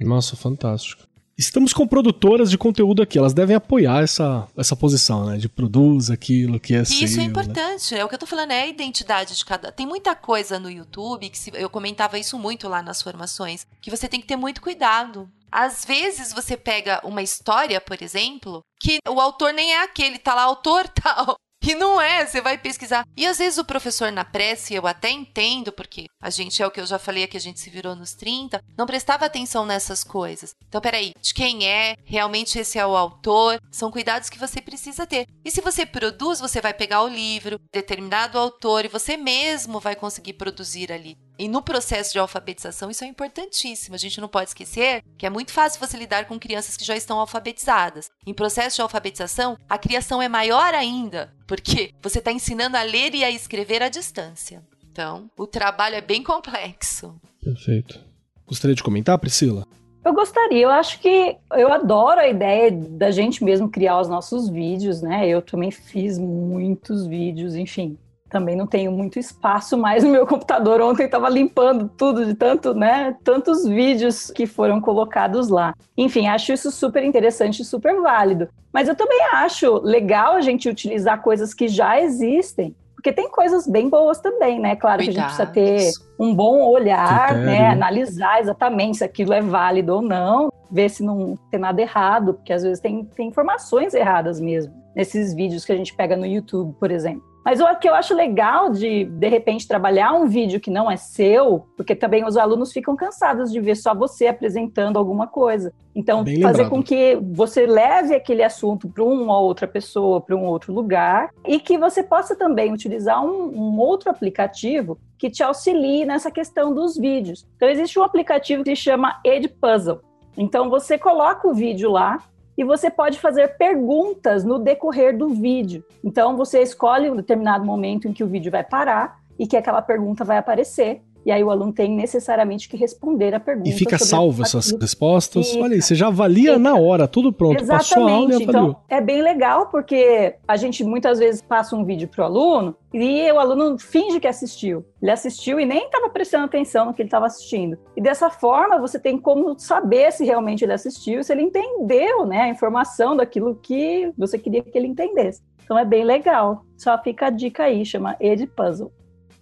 Nossa, fantástico. Estamos com produtoras de conteúdo aqui, elas devem apoiar essa, essa posição, né? De produz aquilo que é Isso seu, é importante, né? é o que eu tô falando, é a identidade de cada. Tem muita coisa no YouTube, que se... eu comentava isso muito lá nas formações, que você tem que ter muito cuidado. Às vezes você pega uma história, por exemplo, que o autor nem é aquele, tá lá autor tal. E não é, você vai pesquisar. E às vezes o professor na prece, eu até entendo, porque a gente é o que eu já falei aqui, a gente se virou nos 30, não prestava atenção nessas coisas. Então, peraí, de quem é? Realmente esse é o autor? São cuidados que você precisa ter. E se você produz, você vai pegar o livro, determinado autor, e você mesmo vai conseguir produzir ali. E no processo de alfabetização, isso é importantíssimo. A gente não pode esquecer que é muito fácil você lidar com crianças que já estão alfabetizadas. Em processo de alfabetização, a criação é maior ainda, porque você está ensinando a ler e a escrever à distância. Então, o trabalho é bem complexo. Perfeito. Gostaria de comentar, Priscila? Eu gostaria, eu acho que eu adoro a ideia da gente mesmo criar os nossos vídeos, né? Eu também fiz muitos vídeos, enfim também não tenho muito espaço mais no meu computador. Ontem estava limpando tudo de tanto, né, tantos vídeos que foram colocados lá. Enfim, acho isso super interessante e super válido. Mas eu também acho legal a gente utilizar coisas que já existem, porque tem coisas bem boas também, né? Claro que a gente precisa ter um bom olhar, né, analisar exatamente se aquilo é válido ou não, ver se não tem nada errado, porque às vezes tem, tem informações erradas mesmo nesses vídeos que a gente pega no YouTube, por exemplo. Mas o que eu acho legal de, de repente, trabalhar um vídeo que não é seu, porque também os alunos ficam cansados de ver só você apresentando alguma coisa. Então, Bem fazer lembrado. com que você leve aquele assunto para uma outra pessoa, para um outro lugar, e que você possa também utilizar um, um outro aplicativo que te auxilie nessa questão dos vídeos. Então, existe um aplicativo que se chama Edpuzzle. Então, você coloca o vídeo lá, e você pode fazer perguntas no decorrer do vídeo. Então você escolhe um determinado momento em que o vídeo vai parar e que aquela pergunta vai aparecer. E aí o aluno tem necessariamente que responder a pergunta. E fica salvo essas respostas. Fica. Olha aí, você já avalia fica. na hora, tudo pronto. Exatamente. Passou a aula e Então, é bem legal porque a gente muitas vezes passa um vídeo para o aluno e o aluno finge que assistiu. Ele assistiu e nem estava prestando atenção no que ele estava assistindo. E dessa forma, você tem como saber se realmente ele assistiu, se ele entendeu né, a informação daquilo que você queria que ele entendesse. Então é bem legal. Só fica a dica aí, chama Ed Puzzle.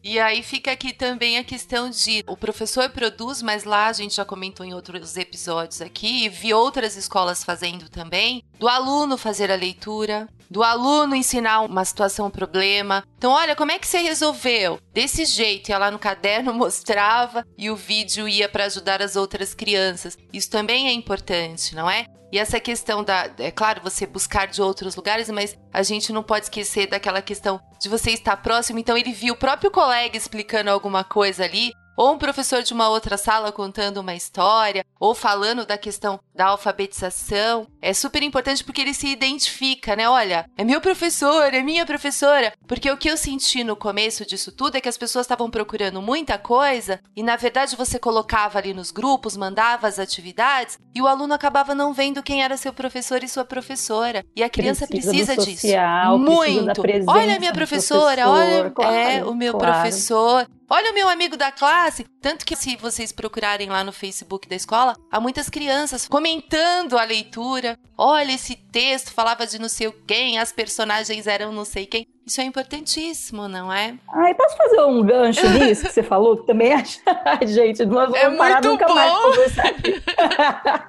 E aí fica aqui também a questão de o professor produz, mas lá a gente já comentou em outros episódios aqui, e vi outras escolas fazendo também, do aluno fazer a leitura, do aluno ensinar uma situação, um problema. Então, olha, como é que você resolveu? Desse jeito, ia lá no caderno, mostrava e o vídeo ia para ajudar as outras crianças. Isso também é importante, não é? E essa questão da. É claro, você buscar de outros lugares, mas a gente não pode esquecer daquela questão de você estar próximo. Então, ele viu o próprio colega explicando alguma coisa ali, ou um professor de uma outra sala contando uma história, ou falando da questão da alfabetização. É super importante porque ele se identifica, né? Olha, é meu professor, é minha professora. Porque o que eu senti no começo disso tudo é que as pessoas estavam procurando muita coisa e, na verdade, você colocava ali nos grupos, mandava as atividades e o aluno acabava não vendo quem era seu professor e sua professora. E a criança precisa, precisa social, disso. Muito. Olha a minha professora, professor, olha claro, é o meu claro. professor. Olha o meu amigo da classe. Tanto que se vocês procurarem lá no Facebook da escola, há muitas crianças comentando a leitura. Olha, esse texto falava de não sei quem, as personagens eram não sei quem. Isso é importantíssimo, não é? Ai, posso fazer um gancho nisso que você falou? Que também acho. Ai, gente, nós vamos é parar nunca bom. mais conversar aqui.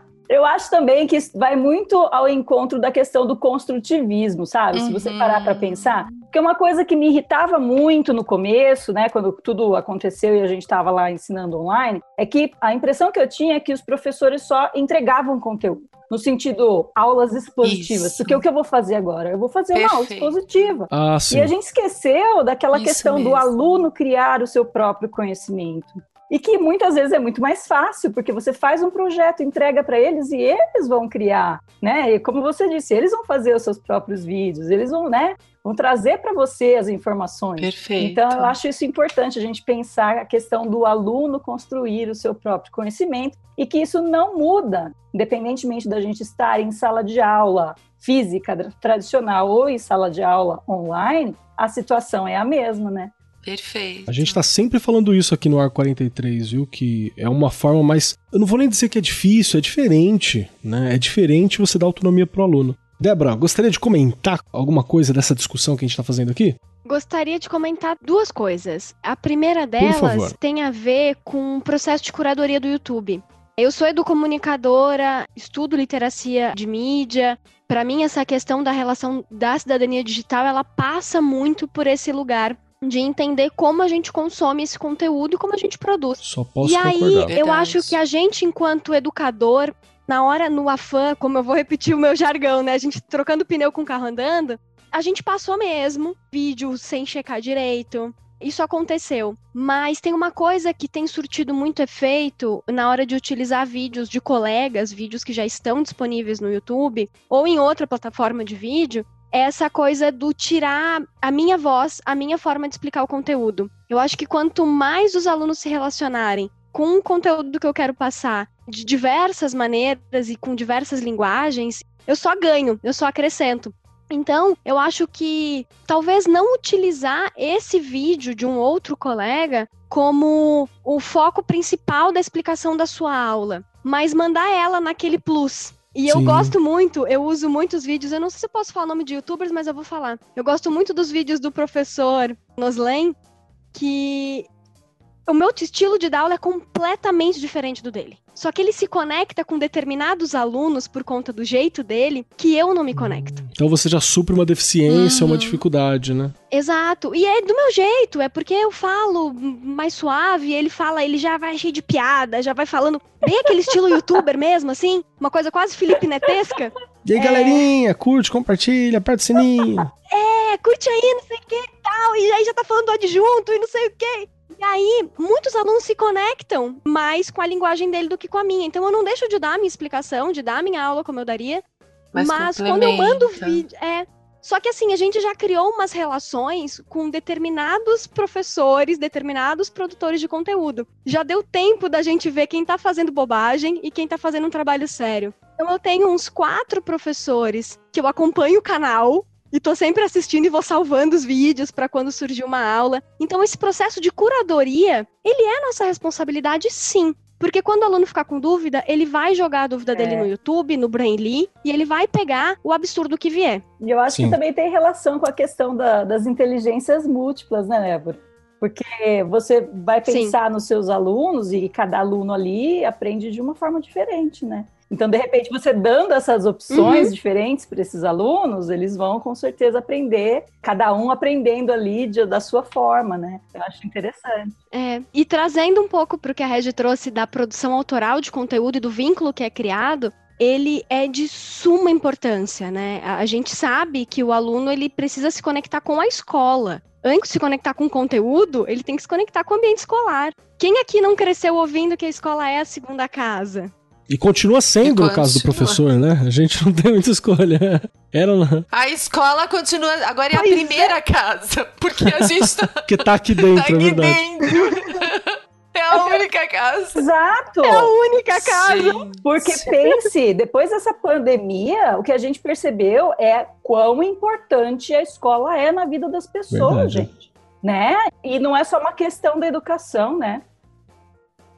Eu acho também que isso vai muito ao encontro da questão do construtivismo, sabe? Uhum. Se você parar para pensar. Porque uma coisa que me irritava muito no começo, né, quando tudo aconteceu e a gente estava lá ensinando online, é que a impressão que eu tinha é que os professores só entregavam conteúdo. No sentido, aulas expositivas. Isso. Porque o que eu vou fazer agora? Eu vou fazer Perfeito. uma aula expositiva. Ah, e a gente esqueceu daquela Isso questão mesmo. do aluno criar o seu próprio conhecimento. E que muitas vezes é muito mais fácil, porque você faz um projeto, entrega para eles e eles vão criar, né? E como você disse, eles vão fazer os seus próprios vídeos, eles vão, né? Vão trazer para você as informações. Perfeito. Então, eu acho isso importante, a gente pensar a questão do aluno construir o seu próprio conhecimento e que isso não muda, independentemente da gente estar em sala de aula física tradicional ou em sala de aula online, a situação é a mesma, né? Perfeito. A gente tá sempre falando isso aqui no Ar 43, viu? Que é uma forma mais. Eu não vou nem dizer que é difícil, é diferente, né? É diferente você dar autonomia pro aluno. Débora, gostaria de comentar alguma coisa dessa discussão que a gente está fazendo aqui? Gostaria de comentar duas coisas. A primeira delas tem a ver com o processo de curadoria do YouTube. Eu sou educomunicadora, estudo literacia de mídia. Para mim, essa questão da relação da cidadania digital, ela passa muito por esse lugar de entender como a gente consome esse conteúdo e como a gente produz. Só posso e concordar. aí, eu acho que a gente, enquanto educador, na hora, no afã, como eu vou repetir o meu jargão, né? A gente trocando pneu com o carro andando, a gente passou mesmo vídeo sem checar direito. Isso aconteceu. Mas tem uma coisa que tem surtido muito efeito na hora de utilizar vídeos de colegas, vídeos que já estão disponíveis no YouTube ou em outra plataforma de vídeo, essa coisa do tirar a minha voz, a minha forma de explicar o conteúdo. Eu acho que quanto mais os alunos se relacionarem com o conteúdo que eu quero passar de diversas maneiras e com diversas linguagens, eu só ganho, eu só acrescento. Então, eu acho que talvez não utilizar esse vídeo de um outro colega como o foco principal da explicação da sua aula, mas mandar ela naquele plus, e eu gosto muito, eu uso muitos vídeos, eu não sei se eu posso falar o nome de youtubers, mas eu vou falar. Eu gosto muito dos vídeos do professor Noslen, que o meu estilo de dar aula é completamente diferente do dele. Só que ele se conecta com determinados alunos por conta do jeito dele que eu não me conecto. Então você já supre uma deficiência, uhum. uma dificuldade, né? Exato. E é do meu jeito, é porque eu falo mais suave, ele fala, ele já vai cheio de piada, já vai falando bem aquele estilo youtuber mesmo, assim, uma coisa quase Felipe Netesca. E aí, é... galerinha, curte, compartilha, aperta o sininho. é, curte aí, não sei o que e tal, e aí já tá falando do adjunto e não sei o que. E aí, muitos alunos se conectam mais com a linguagem dele do que com a minha. Então, eu não deixo de dar a minha explicação, de dar a minha aula como eu daria. Mas, mas quando eu mando vídeo. É. Só que assim, a gente já criou umas relações com determinados professores, determinados produtores de conteúdo. Já deu tempo da gente ver quem tá fazendo bobagem e quem tá fazendo um trabalho sério. Então eu tenho uns quatro professores que eu acompanho o canal, e tô sempre assistindo e vou salvando os vídeos para quando surgir uma aula. Então esse processo de curadoria, ele é nossa responsabilidade sim. Porque quando o aluno ficar com dúvida, ele vai jogar a dúvida é. dele no YouTube, no Brainly, e ele vai pegar o absurdo que vier. E eu acho Sim. que também tem relação com a questão da, das inteligências múltiplas, né, Débora? Porque você vai pensar Sim. nos seus alunos e cada aluno ali aprende de uma forma diferente, né? Então, de repente, você dando essas opções uhum. diferentes para esses alunos, eles vão com certeza aprender, cada um aprendendo ali de, da sua forma, né? Eu acho interessante. É, e trazendo um pouco para o que a Regi trouxe da produção autoral de conteúdo e do vínculo que é criado, ele é de suma importância, né? A gente sabe que o aluno ele precisa se conectar com a escola. Antes de se conectar com o conteúdo, ele tem que se conectar com o ambiente escolar. Quem aqui não cresceu ouvindo que a escola é a segunda casa? E continua sendo o caso do professor, né? A gente não tem muita escolha. Era lá. A escola continua. Agora é pois a primeira é. casa. Porque a gente tá. que tá aqui dentro, tá aqui é verdade. dentro. É a única casa. Exato. É a única casa. Sim. Porque pense, depois dessa pandemia, o que a gente percebeu é quão importante a escola é na vida das pessoas, Verdade. gente. Né? E não é só uma questão da educação, né?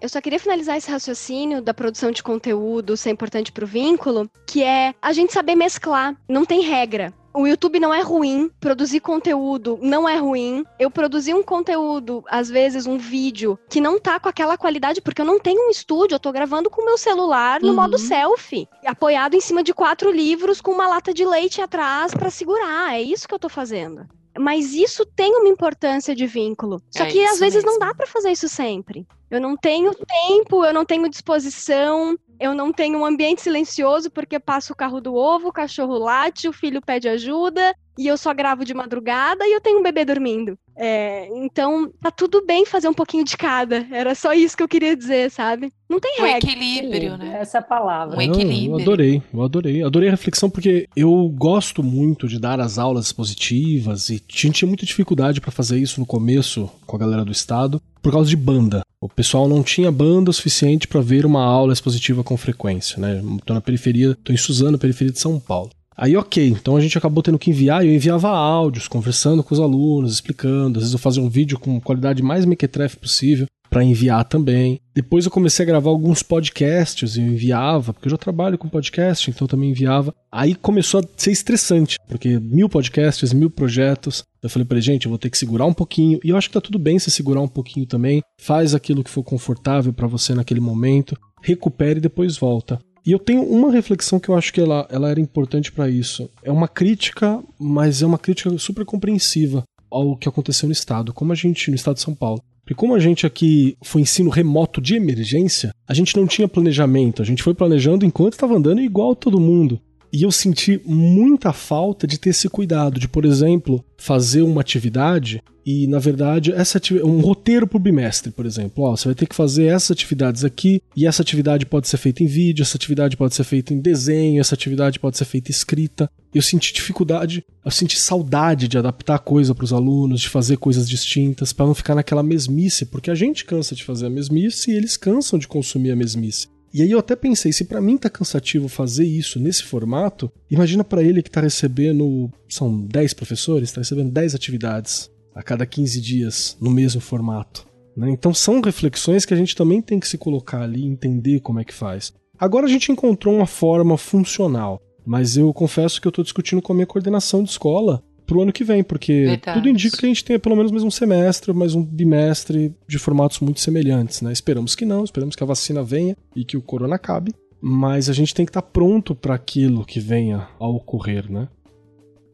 Eu só queria finalizar esse raciocínio da produção de conteúdo ser importante para o vínculo, que é a gente saber mesclar. Não tem regra. O YouTube não é ruim, produzir conteúdo não é ruim. Eu produzi um conteúdo, às vezes um vídeo, que não tá com aquela qualidade, porque eu não tenho um estúdio, eu tô gravando com o meu celular no uhum. modo selfie, apoiado em cima de quatro livros com uma lata de leite atrás para segurar. É isso que eu tô fazendo. Mas isso tem uma importância de vínculo. Só é que às vezes mesmo. não dá para fazer isso sempre. Eu não tenho tempo, eu não tenho disposição, eu não tenho um ambiente silencioso porque passa o carro do ovo, o cachorro late, o filho pede ajuda e eu só gravo de madrugada e eu tenho um bebê dormindo. É, então, tá tudo bem fazer um pouquinho de cada. Era só isso que eu queria dizer, sabe? Não tem um regra. equilíbrio, né? Essa palavra. Um equilíbrio. Eu, eu adorei, eu adorei. Adorei a reflexão porque eu gosto muito de dar as aulas positivas e tinha, tinha muita dificuldade para fazer isso no começo com a galera do estado por causa de banda. O pessoal não tinha banda o suficiente para ver uma aula expositiva com frequência, né? Tô na periferia, tô em Suzano, periferia de São Paulo. Aí, ok, então a gente acabou tendo que enviar, e eu enviava áudios, conversando com os alunos, explicando. Às vezes eu fazia um vídeo com qualidade mais mequetrefe possível para enviar também. Depois eu comecei a gravar alguns podcasts e eu enviava, porque eu já trabalho com podcast, então também enviava. Aí começou a ser estressante, porque mil podcasts, mil projetos. Eu falei ele, gente, eu vou ter que segurar um pouquinho. E eu acho que tá tudo bem se segurar um pouquinho também. Faz aquilo que for confortável para você naquele momento, recupere e depois volta. E eu tenho uma reflexão que eu acho que ela, ela era importante para isso. É uma crítica, mas é uma crítica super compreensiva ao que aconteceu no estado. Como a gente, no estado de São Paulo. Porque como a gente aqui foi ensino remoto de emergência, a gente não tinha planejamento. A gente foi planejando enquanto estava andando igual todo mundo. E eu senti muita falta de ter esse cuidado, de, por exemplo, fazer uma atividade e, na verdade, essa um roteiro o bimestre, por exemplo. Ó, você vai ter que fazer essas atividades aqui, e essa atividade pode ser feita em vídeo, essa atividade pode ser feita em desenho, essa atividade pode ser feita escrita. Eu senti dificuldade, eu senti saudade de adaptar coisa para os alunos, de fazer coisas distintas, para não ficar naquela mesmice, porque a gente cansa de fazer a mesmice e eles cansam de consumir a mesmice. E aí eu até pensei, se para mim tá cansativo fazer isso nesse formato, imagina para ele que tá recebendo, são 10 professores, tá recebendo 10 atividades a cada 15 dias no mesmo formato. Né? Então são reflexões que a gente também tem que se colocar ali e entender como é que faz. Agora a gente encontrou uma forma funcional, mas eu confesso que eu estou discutindo com a minha coordenação de escola pro ano que vem, porque Verdade. tudo indica que a gente tenha pelo menos mais um semestre, mais um bimestre de formatos muito semelhantes, né? Esperamos que não, esperamos que a vacina venha e que o corona acabe, mas a gente tem que estar tá pronto para aquilo que venha a ocorrer, né?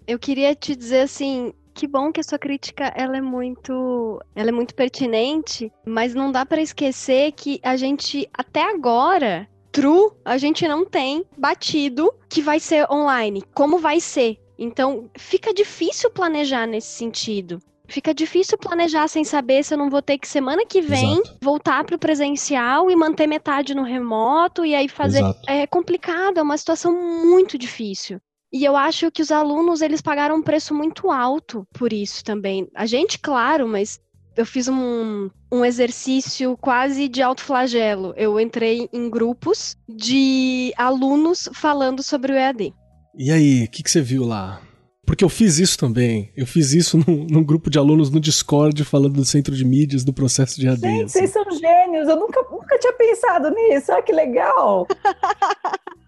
Eu queria te dizer assim, que bom que a sua crítica ela é muito, ela é muito pertinente, mas não dá para esquecer que a gente até agora True, a gente não tem batido que vai ser online. Como vai ser? Então, fica difícil planejar nesse sentido. Fica difícil planejar sem saber se eu não vou ter que semana que vem Exato. voltar para o presencial e manter metade no remoto e aí fazer. Exato. É complicado, é uma situação muito difícil. E eu acho que os alunos, eles pagaram um preço muito alto por isso também. A gente, claro, mas eu fiz um, um exercício quase de autoflagelo. Eu entrei em grupos de alunos falando sobre o EAD. E aí, o que, que você viu lá? Porque eu fiz isso também. Eu fiz isso num, num, grupo de alunos no Discord falando do centro de mídias, do processo de AD. Gente, assim. vocês são gênios. Eu nunca, nunca tinha pensado nisso. Olha que legal.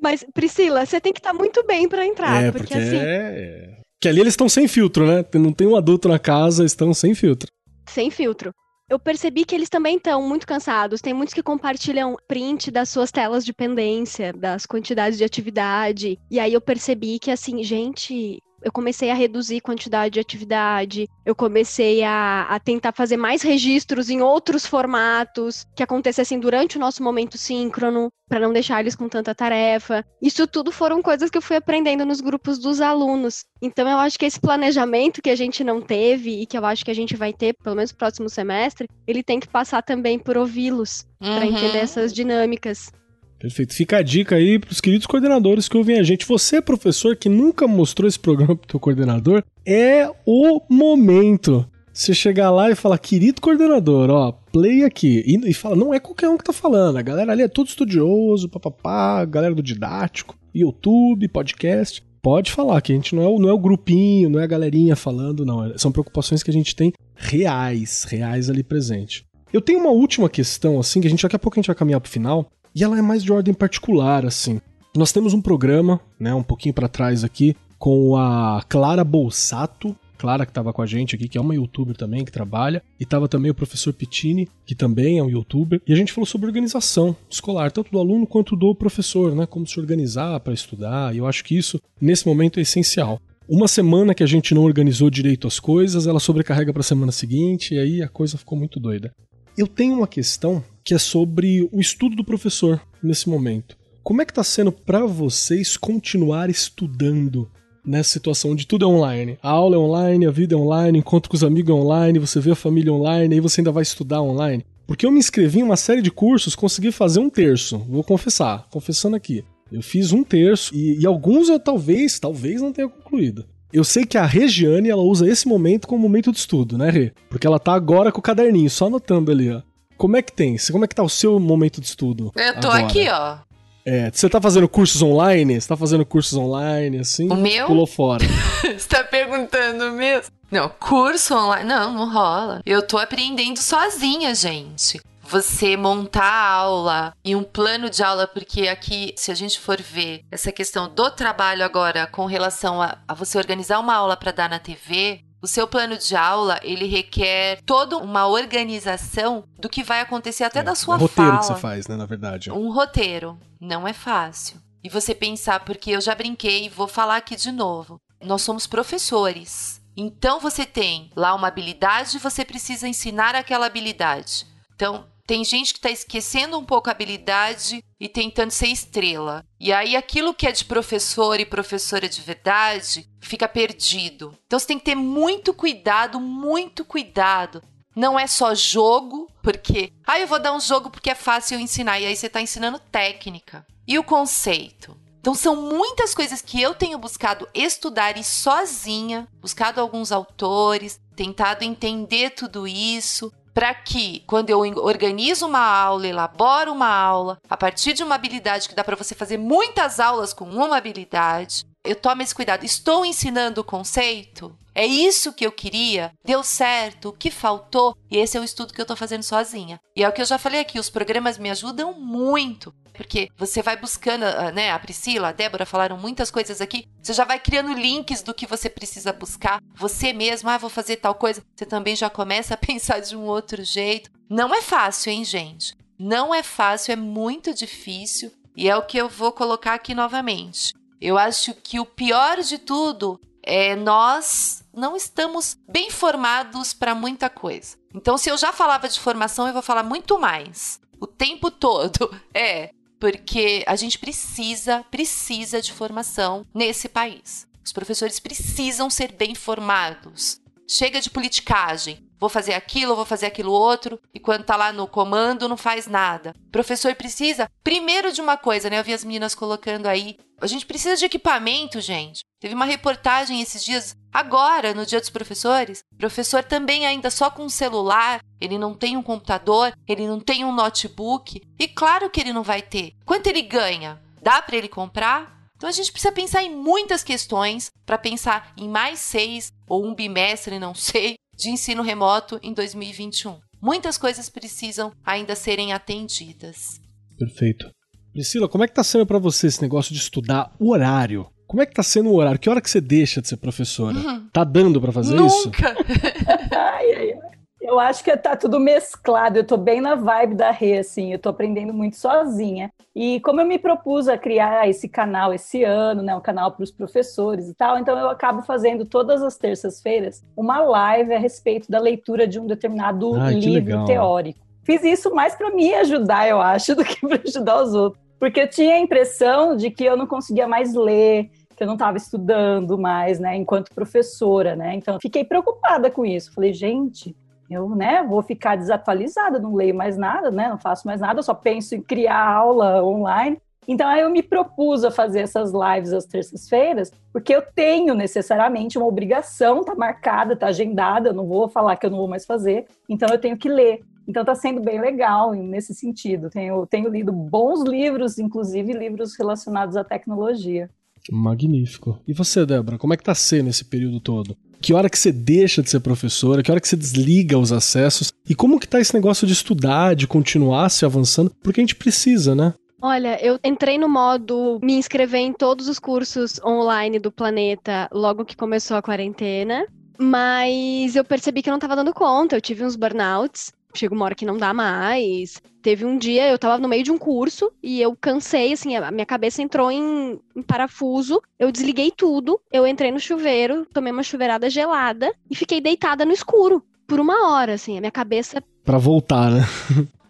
Mas, Priscila, você tem que estar tá muito bem para entrar. É, porque, porque assim. É... Que ali eles estão sem filtro, né? Não tem um adulto na casa, estão sem filtro. Sem filtro eu percebi que eles também estão muito cansados. Tem muitos que compartilham print das suas telas de pendência, das quantidades de atividade. E aí eu percebi que, assim, gente, eu comecei a reduzir quantidade de atividade, eu comecei a, a, tentar fazer mais registros em outros formatos que acontecessem durante o nosso momento síncrono, para não deixar eles com tanta tarefa. Isso tudo foram coisas que eu fui aprendendo nos grupos dos alunos. Então eu acho que esse planejamento que a gente não teve e que eu acho que a gente vai ter, pelo menos no próximo semestre, ele tem que passar também por ouvi-los, uhum. para entender essas dinâmicas. Perfeito. Fica a dica aí para os queridos coordenadores que ouvem a gente. Você, professor, que nunca mostrou esse programa para o teu coordenador, é o momento. Você chegar lá e falar, querido coordenador, ó, play aqui. E, e fala, não é qualquer um que tá falando. A galera ali é todo estudioso, papapá, galera do didático, YouTube, podcast. Pode falar, que a gente não é, o, não é o grupinho, não é a galerinha falando, não. São preocupações que a gente tem reais, reais ali presente. Eu tenho uma última questão, assim, que a gente daqui a pouco a gente vai caminhar pro final, e ela é mais de ordem particular, assim. Nós temos um programa, né, um pouquinho para trás aqui, com a Clara Bolsato, Clara que estava com a gente aqui, que é uma youtuber também, que trabalha, e estava também o professor Pittini, que também é um youtuber, e a gente falou sobre organização escolar, tanto do aluno quanto do professor, né, como se organizar para estudar, e eu acho que isso, nesse momento, é essencial. Uma semana que a gente não organizou direito as coisas, ela sobrecarrega para a semana seguinte, e aí a coisa ficou muito doida. Eu tenho uma questão que é sobre o estudo do professor nesse momento. Como é que está sendo para vocês continuar estudando nessa situação onde tudo é online? A aula é online, a vida é online, encontro com os amigos é online, você vê a família online, aí você ainda vai estudar online. Porque eu me inscrevi em uma série de cursos, consegui fazer um terço, vou confessar, confessando aqui. Eu fiz um terço e, e alguns eu talvez, talvez não tenha concluído. Eu sei que a Regiane, ela usa esse momento como momento de estudo, né, Rê? Porque ela tá agora com o caderninho, só anotando ali, ó. Como é que tem? Como é que tá o seu momento de estudo? Eu tô agora? aqui, ó. É, você tá fazendo cursos online? Você tá fazendo cursos online, assim? O meu? Pulou fora. você tá perguntando mesmo? Não, curso online. Não, não rola. Eu tô aprendendo sozinha, gente você montar a aula e um plano de aula, porque aqui, se a gente for ver essa questão do trabalho agora com relação a, a você organizar uma aula para dar na TV, o seu plano de aula, ele requer toda uma organização do que vai acontecer até é, da sua um roteiro fala. que você faz, né, na verdade. Um roteiro. Não é fácil. E você pensar, porque eu já brinquei e vou falar aqui de novo. Nós somos professores. Então você tem lá uma habilidade, você precisa ensinar aquela habilidade. Então, tem gente que está esquecendo um pouco a habilidade e tentando ser estrela. E aí aquilo que é de professor e professora de verdade fica perdido. Então você tem que ter muito cuidado, muito cuidado. Não é só jogo, porque, ah, eu vou dar um jogo porque é fácil ensinar. E aí você está ensinando técnica. E o conceito? Então são muitas coisas que eu tenho buscado estudar e sozinha, buscado alguns autores, tentado entender tudo isso, para que, quando eu organizo uma aula, elaboro uma aula, a partir de uma habilidade que dá para você fazer muitas aulas com uma habilidade, eu tomo esse cuidado. Estou ensinando o conceito? É isso que eu queria? Deu certo? O que faltou? E esse é o estudo que eu estou fazendo sozinha. E é o que eu já falei aqui, os programas me ajudam muito porque você vai buscando, ah, né? A Priscila, a Débora falaram muitas coisas aqui. Você já vai criando links do que você precisa buscar. Você mesmo, ah, vou fazer tal coisa. Você também já começa a pensar de um outro jeito. Não é fácil, hein, gente? Não é fácil, é muito difícil. E é o que eu vou colocar aqui novamente. Eu acho que o pior de tudo é nós não estamos bem formados para muita coisa. Então, se eu já falava de formação, eu vou falar muito mais. O tempo todo. É, porque a gente precisa, precisa de formação nesse país. Os professores precisam ser bem formados. Chega de politicagem. vou fazer aquilo, vou fazer aquilo outro, e quando tá lá no comando não faz nada. O professor precisa, primeiro de uma coisa, né? Eu vi as meninas colocando aí. A gente precisa de equipamento, gente. Teve uma reportagem esses dias, agora, no Dia dos Professores. Professor também ainda só com celular, ele não tem um computador, ele não tem um notebook. E claro que ele não vai ter. Quanto ele ganha? Dá para ele comprar? Então a gente precisa pensar em muitas questões para pensar em mais seis ou um bimestre, não sei, de ensino remoto em 2021. Muitas coisas precisam ainda serem atendidas. Perfeito. Priscila, como é que tá sendo para você esse negócio de estudar o horário? Como é que tá sendo o horário? Que hora que você deixa de ser professora? Uhum. Tá dando para fazer Nunca. isso? Nunca! ai, ai, ai. Eu acho que tá tudo mesclado, eu tô bem na vibe da Rê, assim, eu tô aprendendo muito sozinha. E como eu me propus a criar esse canal esse ano, né, um canal para os professores e tal, então eu acabo fazendo todas as terças-feiras uma live a respeito da leitura de um determinado Ai, livro teórico. Fiz isso mais para me ajudar, eu acho, do que para ajudar os outros. Porque eu tinha a impressão de que eu não conseguia mais ler, que eu não estava estudando mais, né, enquanto professora, né? Então, fiquei preocupada com isso. Falei, gente, eu, né, vou ficar desatualizada, não leio mais nada, né, não faço mais nada, só penso em criar aula online. Então, aí eu me propus a fazer essas lives às terças-feiras, porque eu tenho necessariamente uma obrigação, tá marcada, tá agendada, eu não vou falar que eu não vou mais fazer, então eu tenho que ler. Então está sendo bem legal nesse sentido. Tenho, tenho lido bons livros, inclusive livros relacionados à tecnologia. Magnífico. E você, Débora, como é que tá sendo esse período todo? Que hora que você deixa de ser professora? Que hora que você desliga os acessos? E como que tá esse negócio de estudar, de continuar se avançando? Porque a gente precisa, né? Olha, eu entrei no modo me inscrever em todos os cursos online do planeta logo que começou a quarentena, mas eu percebi que eu não estava dando conta, eu tive uns burnouts chega uma hora que não dá mais. Teve um dia, eu tava no meio de um curso e eu cansei, assim, a minha cabeça entrou em, em, parafuso. Eu desliguei tudo, eu entrei no chuveiro, tomei uma chuveirada gelada e fiquei deitada no escuro por uma hora, assim, a minha cabeça. Pra voltar, né?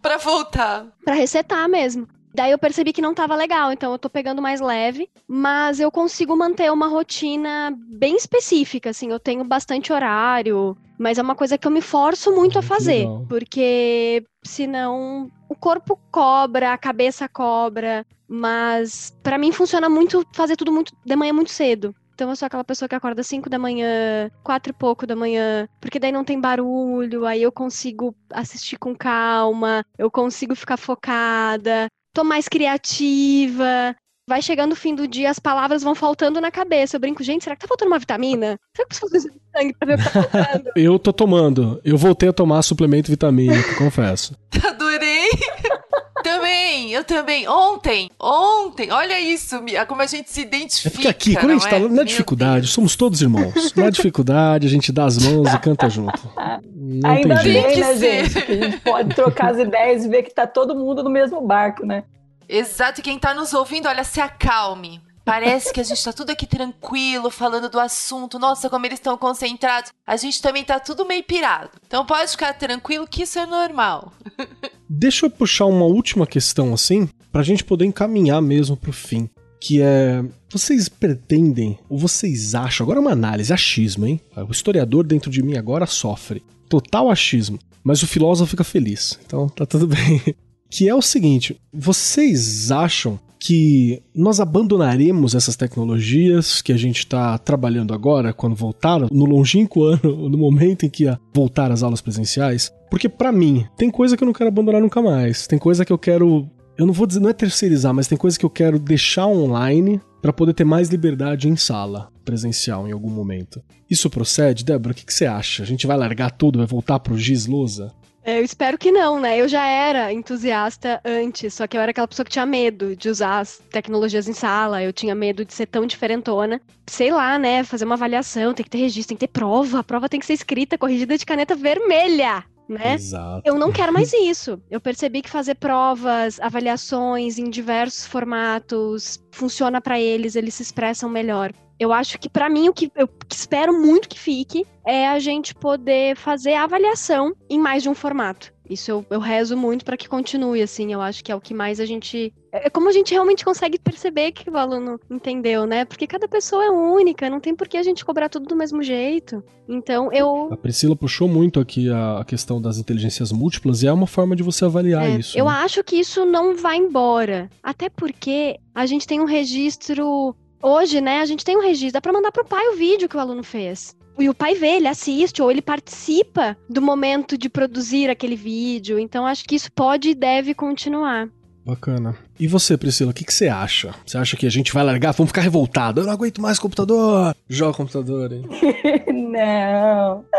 pra voltar. Pra resetar mesmo. Daí eu percebi que não tava legal, então eu tô pegando mais leve, mas eu consigo manter uma rotina bem específica, assim, eu tenho bastante horário, mas é uma coisa que eu me forço muito a fazer, porque senão o corpo cobra, a cabeça cobra, mas para mim funciona muito fazer tudo muito de manhã muito cedo. Então eu sou aquela pessoa que acorda 5 da manhã, quatro e pouco da manhã, porque daí não tem barulho, aí eu consigo assistir com calma, eu consigo ficar focada tô mais criativa. Vai chegando o fim do dia, as palavras vão faltando na cabeça. Eu brinco, gente, será que tá faltando uma vitamina? Será que eu preciso fazer sangue pra ver o que tá faltando? eu tô tomando. Eu voltei a tomar suplemento vitamínico, confesso. Também, eu também. Ontem, ontem, olha isso, como a gente se identifica. É porque aqui, quando a gente tá é? na dificuldade, Deus. somos todos irmãos. Na dificuldade, a gente dá as mãos e canta junto. Não Ainda tem bem, jeito. né, gente? Que a gente pode trocar as ideias e ver que tá todo mundo no mesmo barco, né? Exato, e quem tá nos ouvindo, olha, se acalme. Parece que a gente tá tudo aqui tranquilo, falando do assunto. Nossa, como eles estão concentrados. A gente também tá tudo meio pirado. Então pode ficar tranquilo que isso é normal. Deixa eu puxar uma última questão assim, pra gente poder encaminhar mesmo pro fim. Que é. Vocês pretendem, ou vocês acham, agora é uma análise, achismo, hein? O historiador dentro de mim agora sofre. Total achismo. Mas o filósofo fica feliz. Então tá tudo bem. Que é o seguinte: vocês acham que nós abandonaremos essas tecnologias que a gente está trabalhando agora, quando voltar, no longínquo ano, no momento em que ia voltar às aulas presenciais? Porque para mim, tem coisa que eu não quero abandonar nunca mais. Tem coisa que eu quero. Eu não vou dizer, não é terceirizar, mas tem coisa que eu quero deixar online para poder ter mais liberdade em sala presencial em algum momento. Isso procede, Débora? O que, que você acha? A gente vai largar tudo, vai voltar pro Giz Lousa? Eu espero que não, né? Eu já era entusiasta antes, só que eu era aquela pessoa que tinha medo de usar as tecnologias em sala, eu tinha medo de ser tão diferentona. Sei lá, né? Fazer uma avaliação, tem que ter registro, tem que ter prova, a prova tem que ser escrita, corrigida de caneta vermelha. Né? Exato. Eu não quero mais isso. Eu percebi que fazer provas, avaliações em diversos formatos funciona para eles, eles se expressam melhor. Eu acho que para mim o que eu espero muito que fique é a gente poder fazer a avaliação em mais de um formato. Isso eu, eu rezo muito para que continue, assim. Eu acho que é o que mais a gente. É, é como a gente realmente consegue perceber que o aluno entendeu, né? Porque cada pessoa é única, não tem por que a gente cobrar tudo do mesmo jeito. Então eu. A Priscila puxou muito aqui a questão das inteligências múltiplas e é uma forma de você avaliar é, isso. Eu né? acho que isso não vai embora. Até porque a gente tem um registro. Hoje, né, a gente tem um registro, dá pra mandar pro pai o vídeo que o aluno fez e o pai vê, ele assiste ou ele participa do momento de produzir aquele vídeo. Então acho que isso pode e deve continuar. Bacana. E você, Priscila, o que, que você acha? Você acha que a gente vai largar? Vamos ficar revoltado? Eu não aguento mais computador! Joga o computador, hein? não.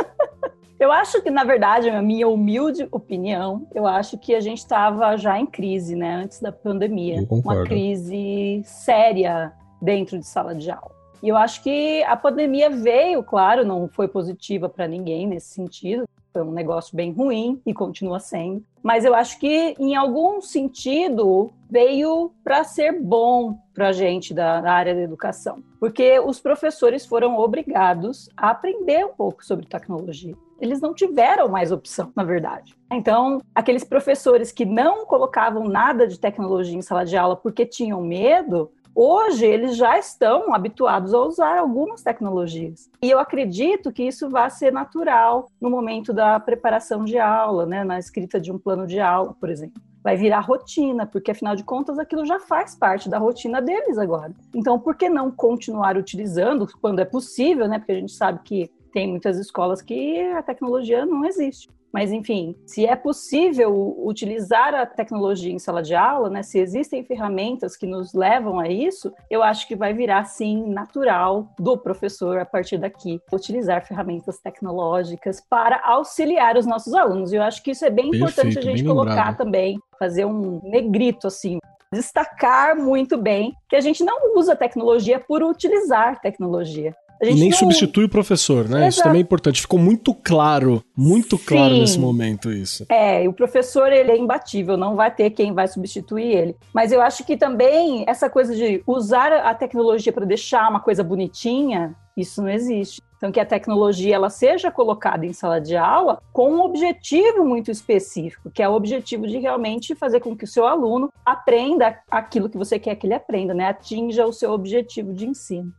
Eu acho que, na verdade, a minha humilde opinião, eu acho que a gente estava já em crise, né? Antes da pandemia. Uma crise séria dentro de sala de aula. E eu acho que a pandemia veio, claro, não foi positiva para ninguém nesse sentido. Foi um negócio bem ruim e continua sendo. Mas eu acho que, em algum sentido, veio para ser bom para a gente da, da, área da educação. Porque os professores foram obrigados a aprender um pouco sobre tecnologia. Eles não tiveram mais opção, na verdade. Então, aqueles professores que não colocavam nada de tecnologia em sala de aula porque tinham medo, Hoje, eles já estão habituados a usar algumas tecnologias. E eu acredito que isso vai ser natural no momento da preparação de aula, né, na escrita de um plano de aula, por exemplo. Vai virar rotina, porque afinal de contas aquilo já faz parte da rotina deles agora. Então, por que não continuar utilizando quando é possível, né? Porque a gente sabe que tem muitas escolas que a tecnologia não existe. Mas, enfim, se é possível utilizar a tecnologia em sala de aula, né, se existem ferramentas que nos levam a isso, eu acho que vai virar, sim, natural do professor, a partir daqui, utilizar ferramentas tecnológicas para auxiliar os nossos alunos. E eu acho que isso é bem Perfeito, importante a gente colocar lembrado. também, fazer um negrito, assim, destacar muito bem que a gente não usa tecnologia por utilizar tecnologia e nem não... substitui o professor, né? Exato. Isso também é importante. Ficou muito claro, muito Sim. claro nesse momento isso. É, o professor ele é imbatível, não vai ter quem vai substituir ele. Mas eu acho que também essa coisa de usar a tecnologia para deixar uma coisa bonitinha, isso não existe. Então, que a tecnologia ela seja colocada em sala de aula com um objetivo muito específico, que é o objetivo de realmente fazer com que o seu aluno aprenda aquilo que você quer que ele aprenda, né? Atinja o seu objetivo de ensino.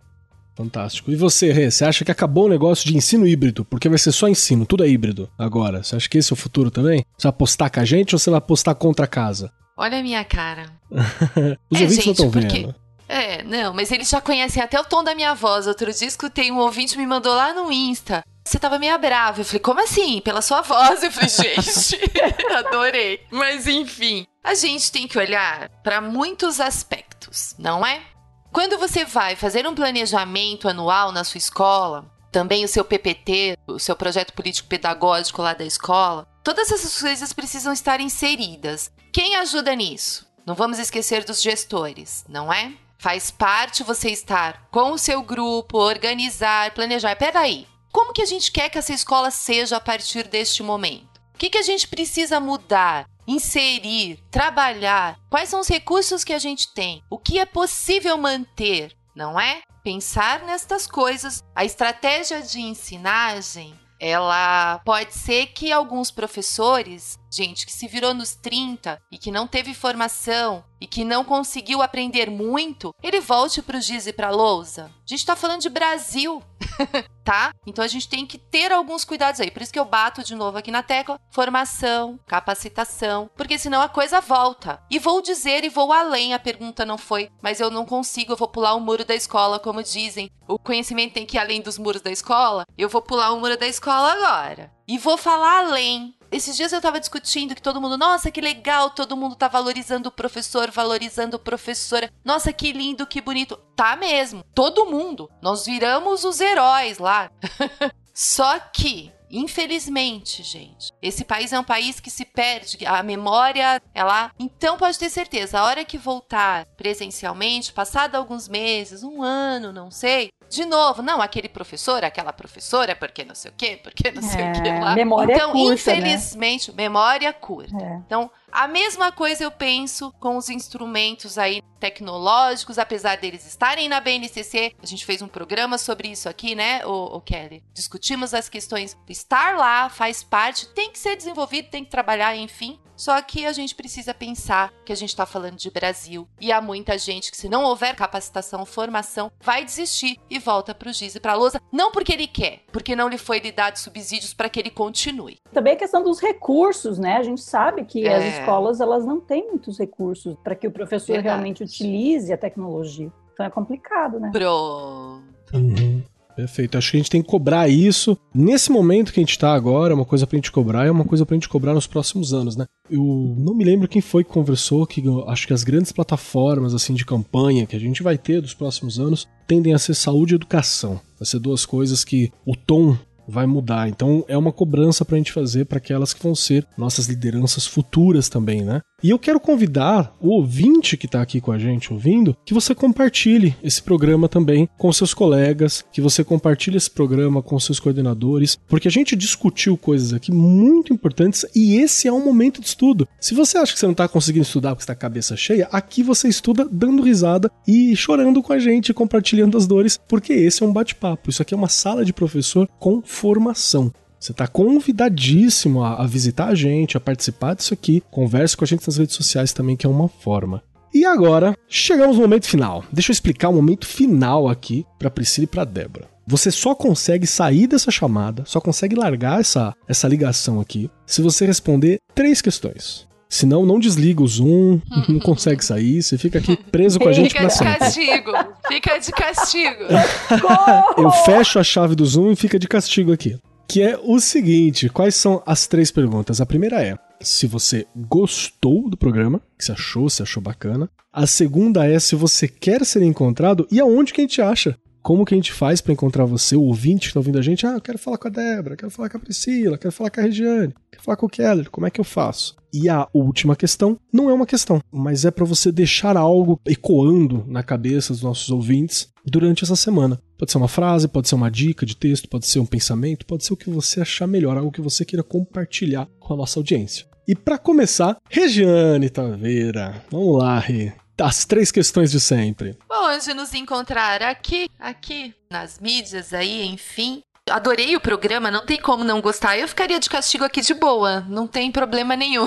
Fantástico. E você, Rê, você acha que acabou o negócio de ensino híbrido? Porque vai ser só ensino, tudo é híbrido agora. Você acha que esse é o futuro também? Você vai apostar com a gente ou você vai apostar contra a casa? Olha a minha cara. Os é, ouvintes gente, não estão porque... vendo. É, não, mas eles já conhecem até o tom da minha voz. Outro dia escutei um ouvinte me mandou lá no Insta. Você tava meio bravo. Eu falei, como assim? Pela sua voz. Eu falei, gente, adorei. Mas enfim, a gente tem que olhar para muitos aspectos, não é? Quando você vai fazer um planejamento anual na sua escola, também o seu PPT, o seu projeto político pedagógico lá da escola, todas essas coisas precisam estar inseridas. Quem ajuda nisso? Não vamos esquecer dos gestores, não é? Faz parte você estar com o seu grupo, organizar, planejar. Peraí, como que a gente quer que essa escola seja a partir deste momento? O que, que a gente precisa mudar? Inserir, trabalhar, quais são os recursos que a gente tem, o que é possível manter, não é? Pensar nestas coisas. A estratégia de ensinagem, ela pode ser que alguns professores, gente que se virou nos 30 e que não teve formação e que não conseguiu aprender muito, ele volte para o giz e para a lousa. A gente está falando de Brasil. tá? Então a gente tem que ter alguns cuidados aí. Por isso que eu bato de novo aqui na tecla: formação, capacitação, porque senão a coisa volta. E vou dizer e vou além, a pergunta não foi, mas eu não consigo, eu vou pular o muro da escola, como dizem. O conhecimento tem que ir além dos muros da escola. Eu vou pular o muro da escola agora. E vou falar além esses dias eu tava discutindo que todo mundo, nossa, que legal, todo mundo tá valorizando o professor, valorizando a professora. Nossa, que lindo, que bonito. Tá mesmo, todo mundo. Nós viramos os heróis lá. Só que Infelizmente, gente, esse país é um país que se perde, a memória é lá. Então pode ter certeza, a hora que voltar presencialmente, passado alguns meses, um ano, não sei, de novo, não, aquele professor, aquela professora, porque não sei o quê, porque não sei É, o que lá. memória então, curta, né? infelizmente, memória curta. É. Então, a mesma coisa eu penso com os instrumentos aí tecnológicos, apesar deles estarem na BNCC. A gente fez um programa sobre isso aqui, né, o, o Kelly? Discutimos as questões. Estar lá faz parte, tem que ser desenvolvido, tem que trabalhar, enfim. Só que a gente precisa pensar que a gente está falando de Brasil e há muita gente que, se não houver capacitação, formação, vai desistir e volta para o giz e para a lousa, não porque ele quer, porque não lhe foi lhe dado subsídios para que ele continue. Também a questão dos recursos, né? A gente sabe que É. as escolas elas não têm muitos recursos para que o professor Verdade. realmente utilize a tecnologia. Então é complicado, né? Pronto. Uhum. Perfeito. Acho que a gente tem que cobrar isso. Nesse momento que a gente tá agora, é uma coisa pra gente cobrar e é uma coisa pra gente cobrar nos próximos anos, né? Eu não me lembro quem foi que conversou que acho que as grandes plataformas assim de campanha que a gente vai ter dos próximos anos tendem a ser saúde e educação. Vai ser duas coisas que o tom vai mudar. Então é uma cobrança pra gente fazer para aquelas que vão ser nossas lideranças futuras também, né? E eu quero convidar o ouvinte que está aqui com a gente ouvindo que você compartilhe esse programa também com seus colegas, que você compartilhe esse programa com seus coordenadores, porque a gente discutiu coisas aqui muito importantes e esse é um momento de estudo. Se você acha que você não está conseguindo estudar porque está a cabeça cheia, aqui você estuda dando risada e chorando com a gente, compartilhando as dores, porque esse é um bate-papo. Isso aqui é uma sala de professor com formação. Você está convidadíssimo a, a visitar a gente, a participar disso aqui. Converse com a gente nas redes sociais também, que é uma forma. E agora, chegamos no momento final. Deixa eu explicar o momento final aqui para Priscila e para Débora. Você só consegue sair dessa chamada, só consegue largar essa, essa ligação aqui, se você responder três questões. Senão, não desliga o Zoom, não consegue sair, você fica aqui preso com a gente Fica pra de sempre. castigo. Fica de castigo. Eu fecho a chave do Zoom e fica de castigo aqui. Que é o seguinte: quais são as três perguntas? A primeira é se você gostou do programa, que achou, se achou bacana. A segunda é se você quer ser encontrado e aonde que a gente acha. Como que a gente faz pra encontrar você, o ouvinte que tá ouvindo a gente? Ah, eu quero falar com a Débora, quero falar com a Priscila, quero falar com a Regiane, quero falar com o Keller, como é que eu faço? E a última questão não é uma questão, mas é pra você deixar algo ecoando na cabeça dos nossos ouvintes durante essa semana. Pode ser uma frase, pode ser uma dica de texto, pode ser um pensamento, pode ser o que você achar melhor, algo que você queira compartilhar com a nossa audiência. E pra começar, Regiane Taveira. Vamos lá. As três questões de sempre. Onde nos encontrar aqui, aqui, nas mídias aí, enfim. Adorei o programa, não tem como não gostar. Eu ficaria de castigo aqui de boa, não tem problema nenhum.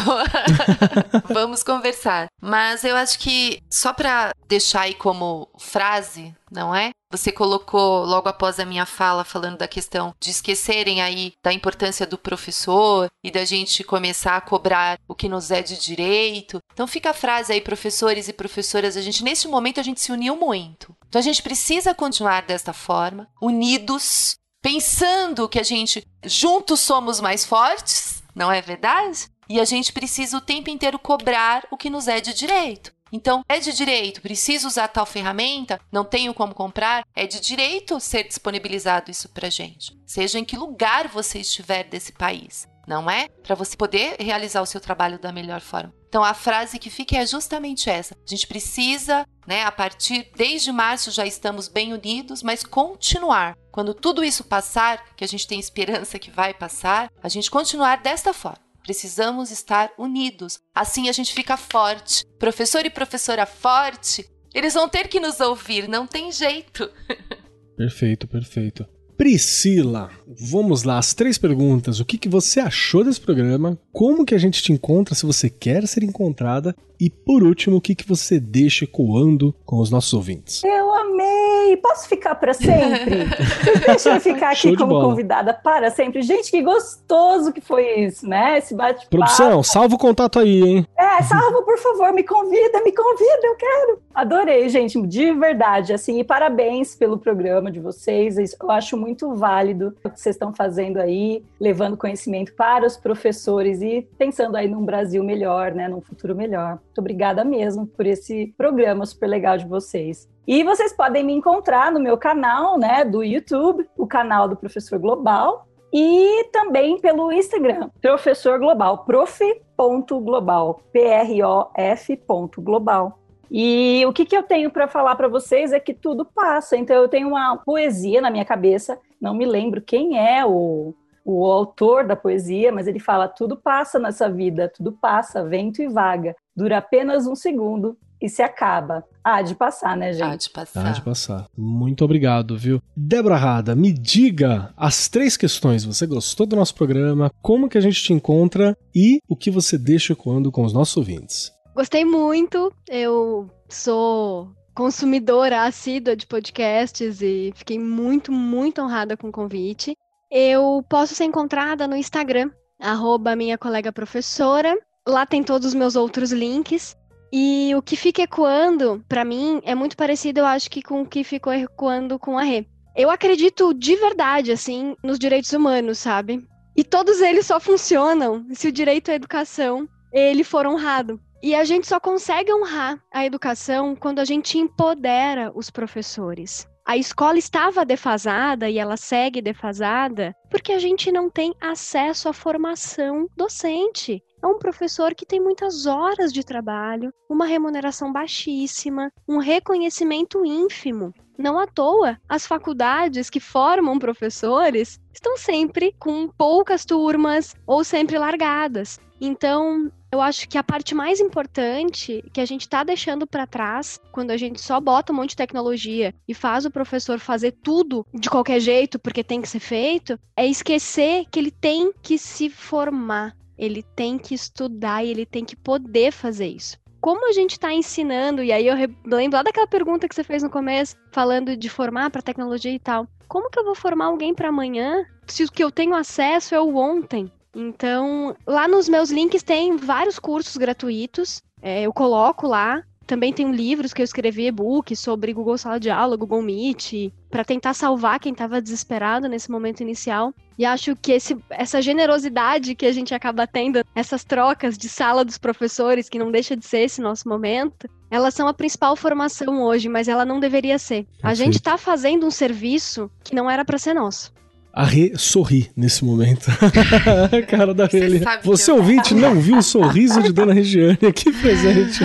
Vamos conversar. Mas eu acho que só para deixar aí como frase, não é? Você colocou logo após a minha fala falando da questão de esquecerem aí da importância do professor e da gente começar a cobrar o que nos é de direito. Então fica a frase aí, professores e professoras, a gente neste momento a gente se uniu muito. Então a gente precisa continuar desta forma, unidos, pensando que a gente juntos somos mais fortes, não é verdade? E a gente precisa o tempo inteiro cobrar o que nos é de direito. Então, é de direito, preciso usar tal ferramenta, não tenho como comprar, é de direito ser disponibilizado isso pra gente. Seja em que lugar você estiver desse país, não é? Para você poder realizar o seu trabalho da melhor forma. Então, a frase que fica é justamente essa. A gente precisa, né, a partir desde março já estamos bem unidos, mas continuar. Quando tudo isso passar, que a gente tem esperança que vai passar, a gente continuar desta forma. Precisamos estar unidos. Assim a gente fica forte. Professor e professora forte, eles vão ter que nos ouvir, não tem jeito. Perfeito, perfeito. Priscila, vamos lá, as três perguntas. O que, que você achou desse programa? Como que a gente te encontra se você quer ser encontrada? E por último, o que, que você deixa ecoando com os nossos ouvintes? Eu amei! Posso ficar para sempre? Deixa eu ficar aqui como bola. convidada para sempre. Gente, que gostoso que foi isso, né? Esse bate-papo. Produção, salva o contato aí, hein? É, salva, por favor, me convida, me convida, eu quero. Adorei, gente, de verdade, assim, e parabéns pelo programa de vocês. Eu acho muito válido o que vocês estão fazendo aí, levando conhecimento para os professores e pensando aí num Brasil melhor, né, num futuro melhor. Muito obrigada mesmo por esse programa super legal de vocês. E vocês podem me encontrar no meu canal, né, do YouTube, o canal do Professor Global, e também pelo Instagram, Professor Global, prof.global, P-R-O-F.global. E o que, que eu tenho para falar para vocês é que tudo passa. Então, eu tenho uma poesia na minha cabeça, não me lembro quem é o, o autor da poesia, mas ele fala: tudo passa nessa vida, tudo passa, vento e vaga, dura apenas um segundo e se acaba. Há de passar, né, gente? Há de passar. Há de passar. Muito obrigado, viu? Débora Rada, me diga as três questões. Você gostou do nosso programa? Como que a gente te encontra? E o que você deixa quando com os nossos ouvintes? Gostei muito. Eu sou consumidora assídua de podcasts e fiquei muito, muito honrada com o convite. Eu posso ser encontrada no Instagram, arroba minha colega professora. Lá tem todos os meus outros links. E o que fica ecoando, para mim, é muito parecido, eu acho, que com o que ficou ecoando com a Rê. Eu acredito de verdade, assim, nos direitos humanos, sabe? E todos eles só funcionam se o direito à educação ele for honrado. E a gente só consegue honrar a educação quando a gente empodera os professores. A escola estava defasada e ela segue defasada porque a gente não tem acesso à formação docente. É um professor que tem muitas horas de trabalho, uma remuneração baixíssima, um reconhecimento ínfimo. Não à toa, as faculdades que formam professores estão sempre com poucas turmas ou sempre largadas. Então, eu acho que a parte mais importante que a gente está deixando para trás, quando a gente só bota um monte de tecnologia e faz o professor fazer tudo de qualquer jeito porque tem que ser feito, é esquecer que ele tem que se formar, ele tem que estudar e ele tem que poder fazer isso como a gente está ensinando, e aí eu lembro lá daquela pergunta que você fez no começo, falando de formar para tecnologia e tal. Como que eu vou formar alguém para amanhã se o que eu tenho acesso é o ontem? Então, lá nos meus links tem vários cursos gratuitos. É, eu coloco lá. Também tem livros que eu escrevi, e-book sobre Google Sala de Aula, Google Meet, para tentar salvar quem estava desesperado nesse momento inicial. E acho que esse, essa generosidade que a gente acaba tendo, essas trocas de sala dos professores, que não deixa de ser esse nosso momento, elas são a principal formação hoje, mas ela não deveria ser. A gente está fazendo um serviço que não era para ser nosso. A Rê sorri nesse momento. a cara da Rê ali. Você ouvinte não viu o sorriso de Dona Regiane aqui presente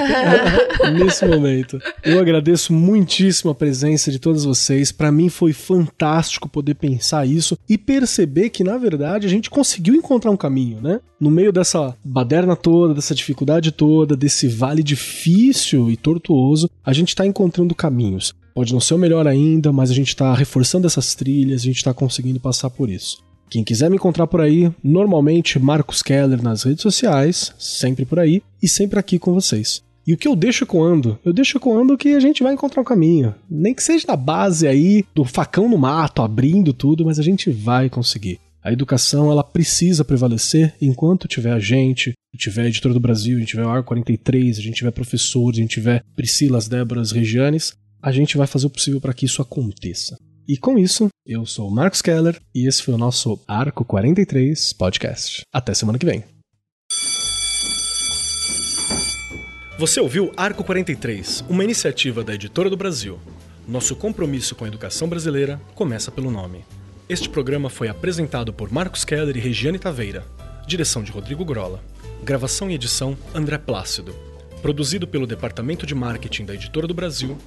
nesse momento. Eu agradeço muitíssimo a presença de todos vocês. Para mim foi fantástico poder pensar isso e perceber que, na verdade, a gente conseguiu encontrar um caminho, né? No meio dessa baderna toda, dessa dificuldade toda, desse vale difícil e tortuoso, a gente está encontrando caminhos. Pode não ser o melhor ainda, mas a gente está reforçando essas trilhas, a gente está conseguindo passar por isso. Quem quiser me encontrar por aí, normalmente Marcos Keller nas redes sociais, sempre por aí e sempre aqui com vocês. E o que eu deixo ecoando? Eu deixo ecoando que a gente vai encontrar um caminho. Nem que seja da base aí, do facão no mato, abrindo tudo, mas a gente vai conseguir. A educação ela precisa prevalecer enquanto tiver a gente, tiver a Editora do Brasil, a gente tiver o AR 43, a gente tiver professores, a gente tiver Priscilas, Déboras, Regianes, a gente vai fazer o possível para que isso aconteça. E com isso, eu sou o Marcos Keller e esse foi o nosso Arco 43 podcast. Até semana que vem. Você ouviu Arco 43, uma iniciativa da Editora do Brasil. Nosso compromisso com a educação brasileira começa pelo nome. Este programa foi apresentado por Marcos Keller e Regiane Taveira. Direção de Rodrigo Grola. Gravação e edição André Plácido. Produzido pelo Departamento de Marketing da Editora do Brasil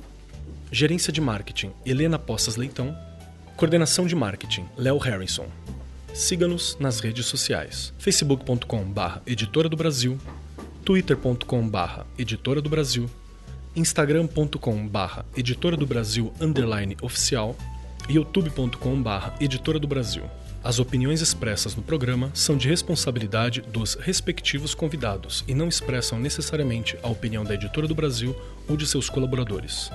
Gerência de Marketing, Helena Poças Leitão. Coordenação de Marketing, Léo Harrison. Siga-nos nas redes sociais: facebook.com/barra Editora do Brasil, twitter.com/barra Editora do Brasil, instagram.com/barra Editora do Brasil underline oficial e youtube.com/barra Editora do Brasil. As opiniões expressas no programa são de responsabilidade dos respectivos convidados e não expressam necessariamente a opinião da Editora do Brasil ou de seus colaboradores.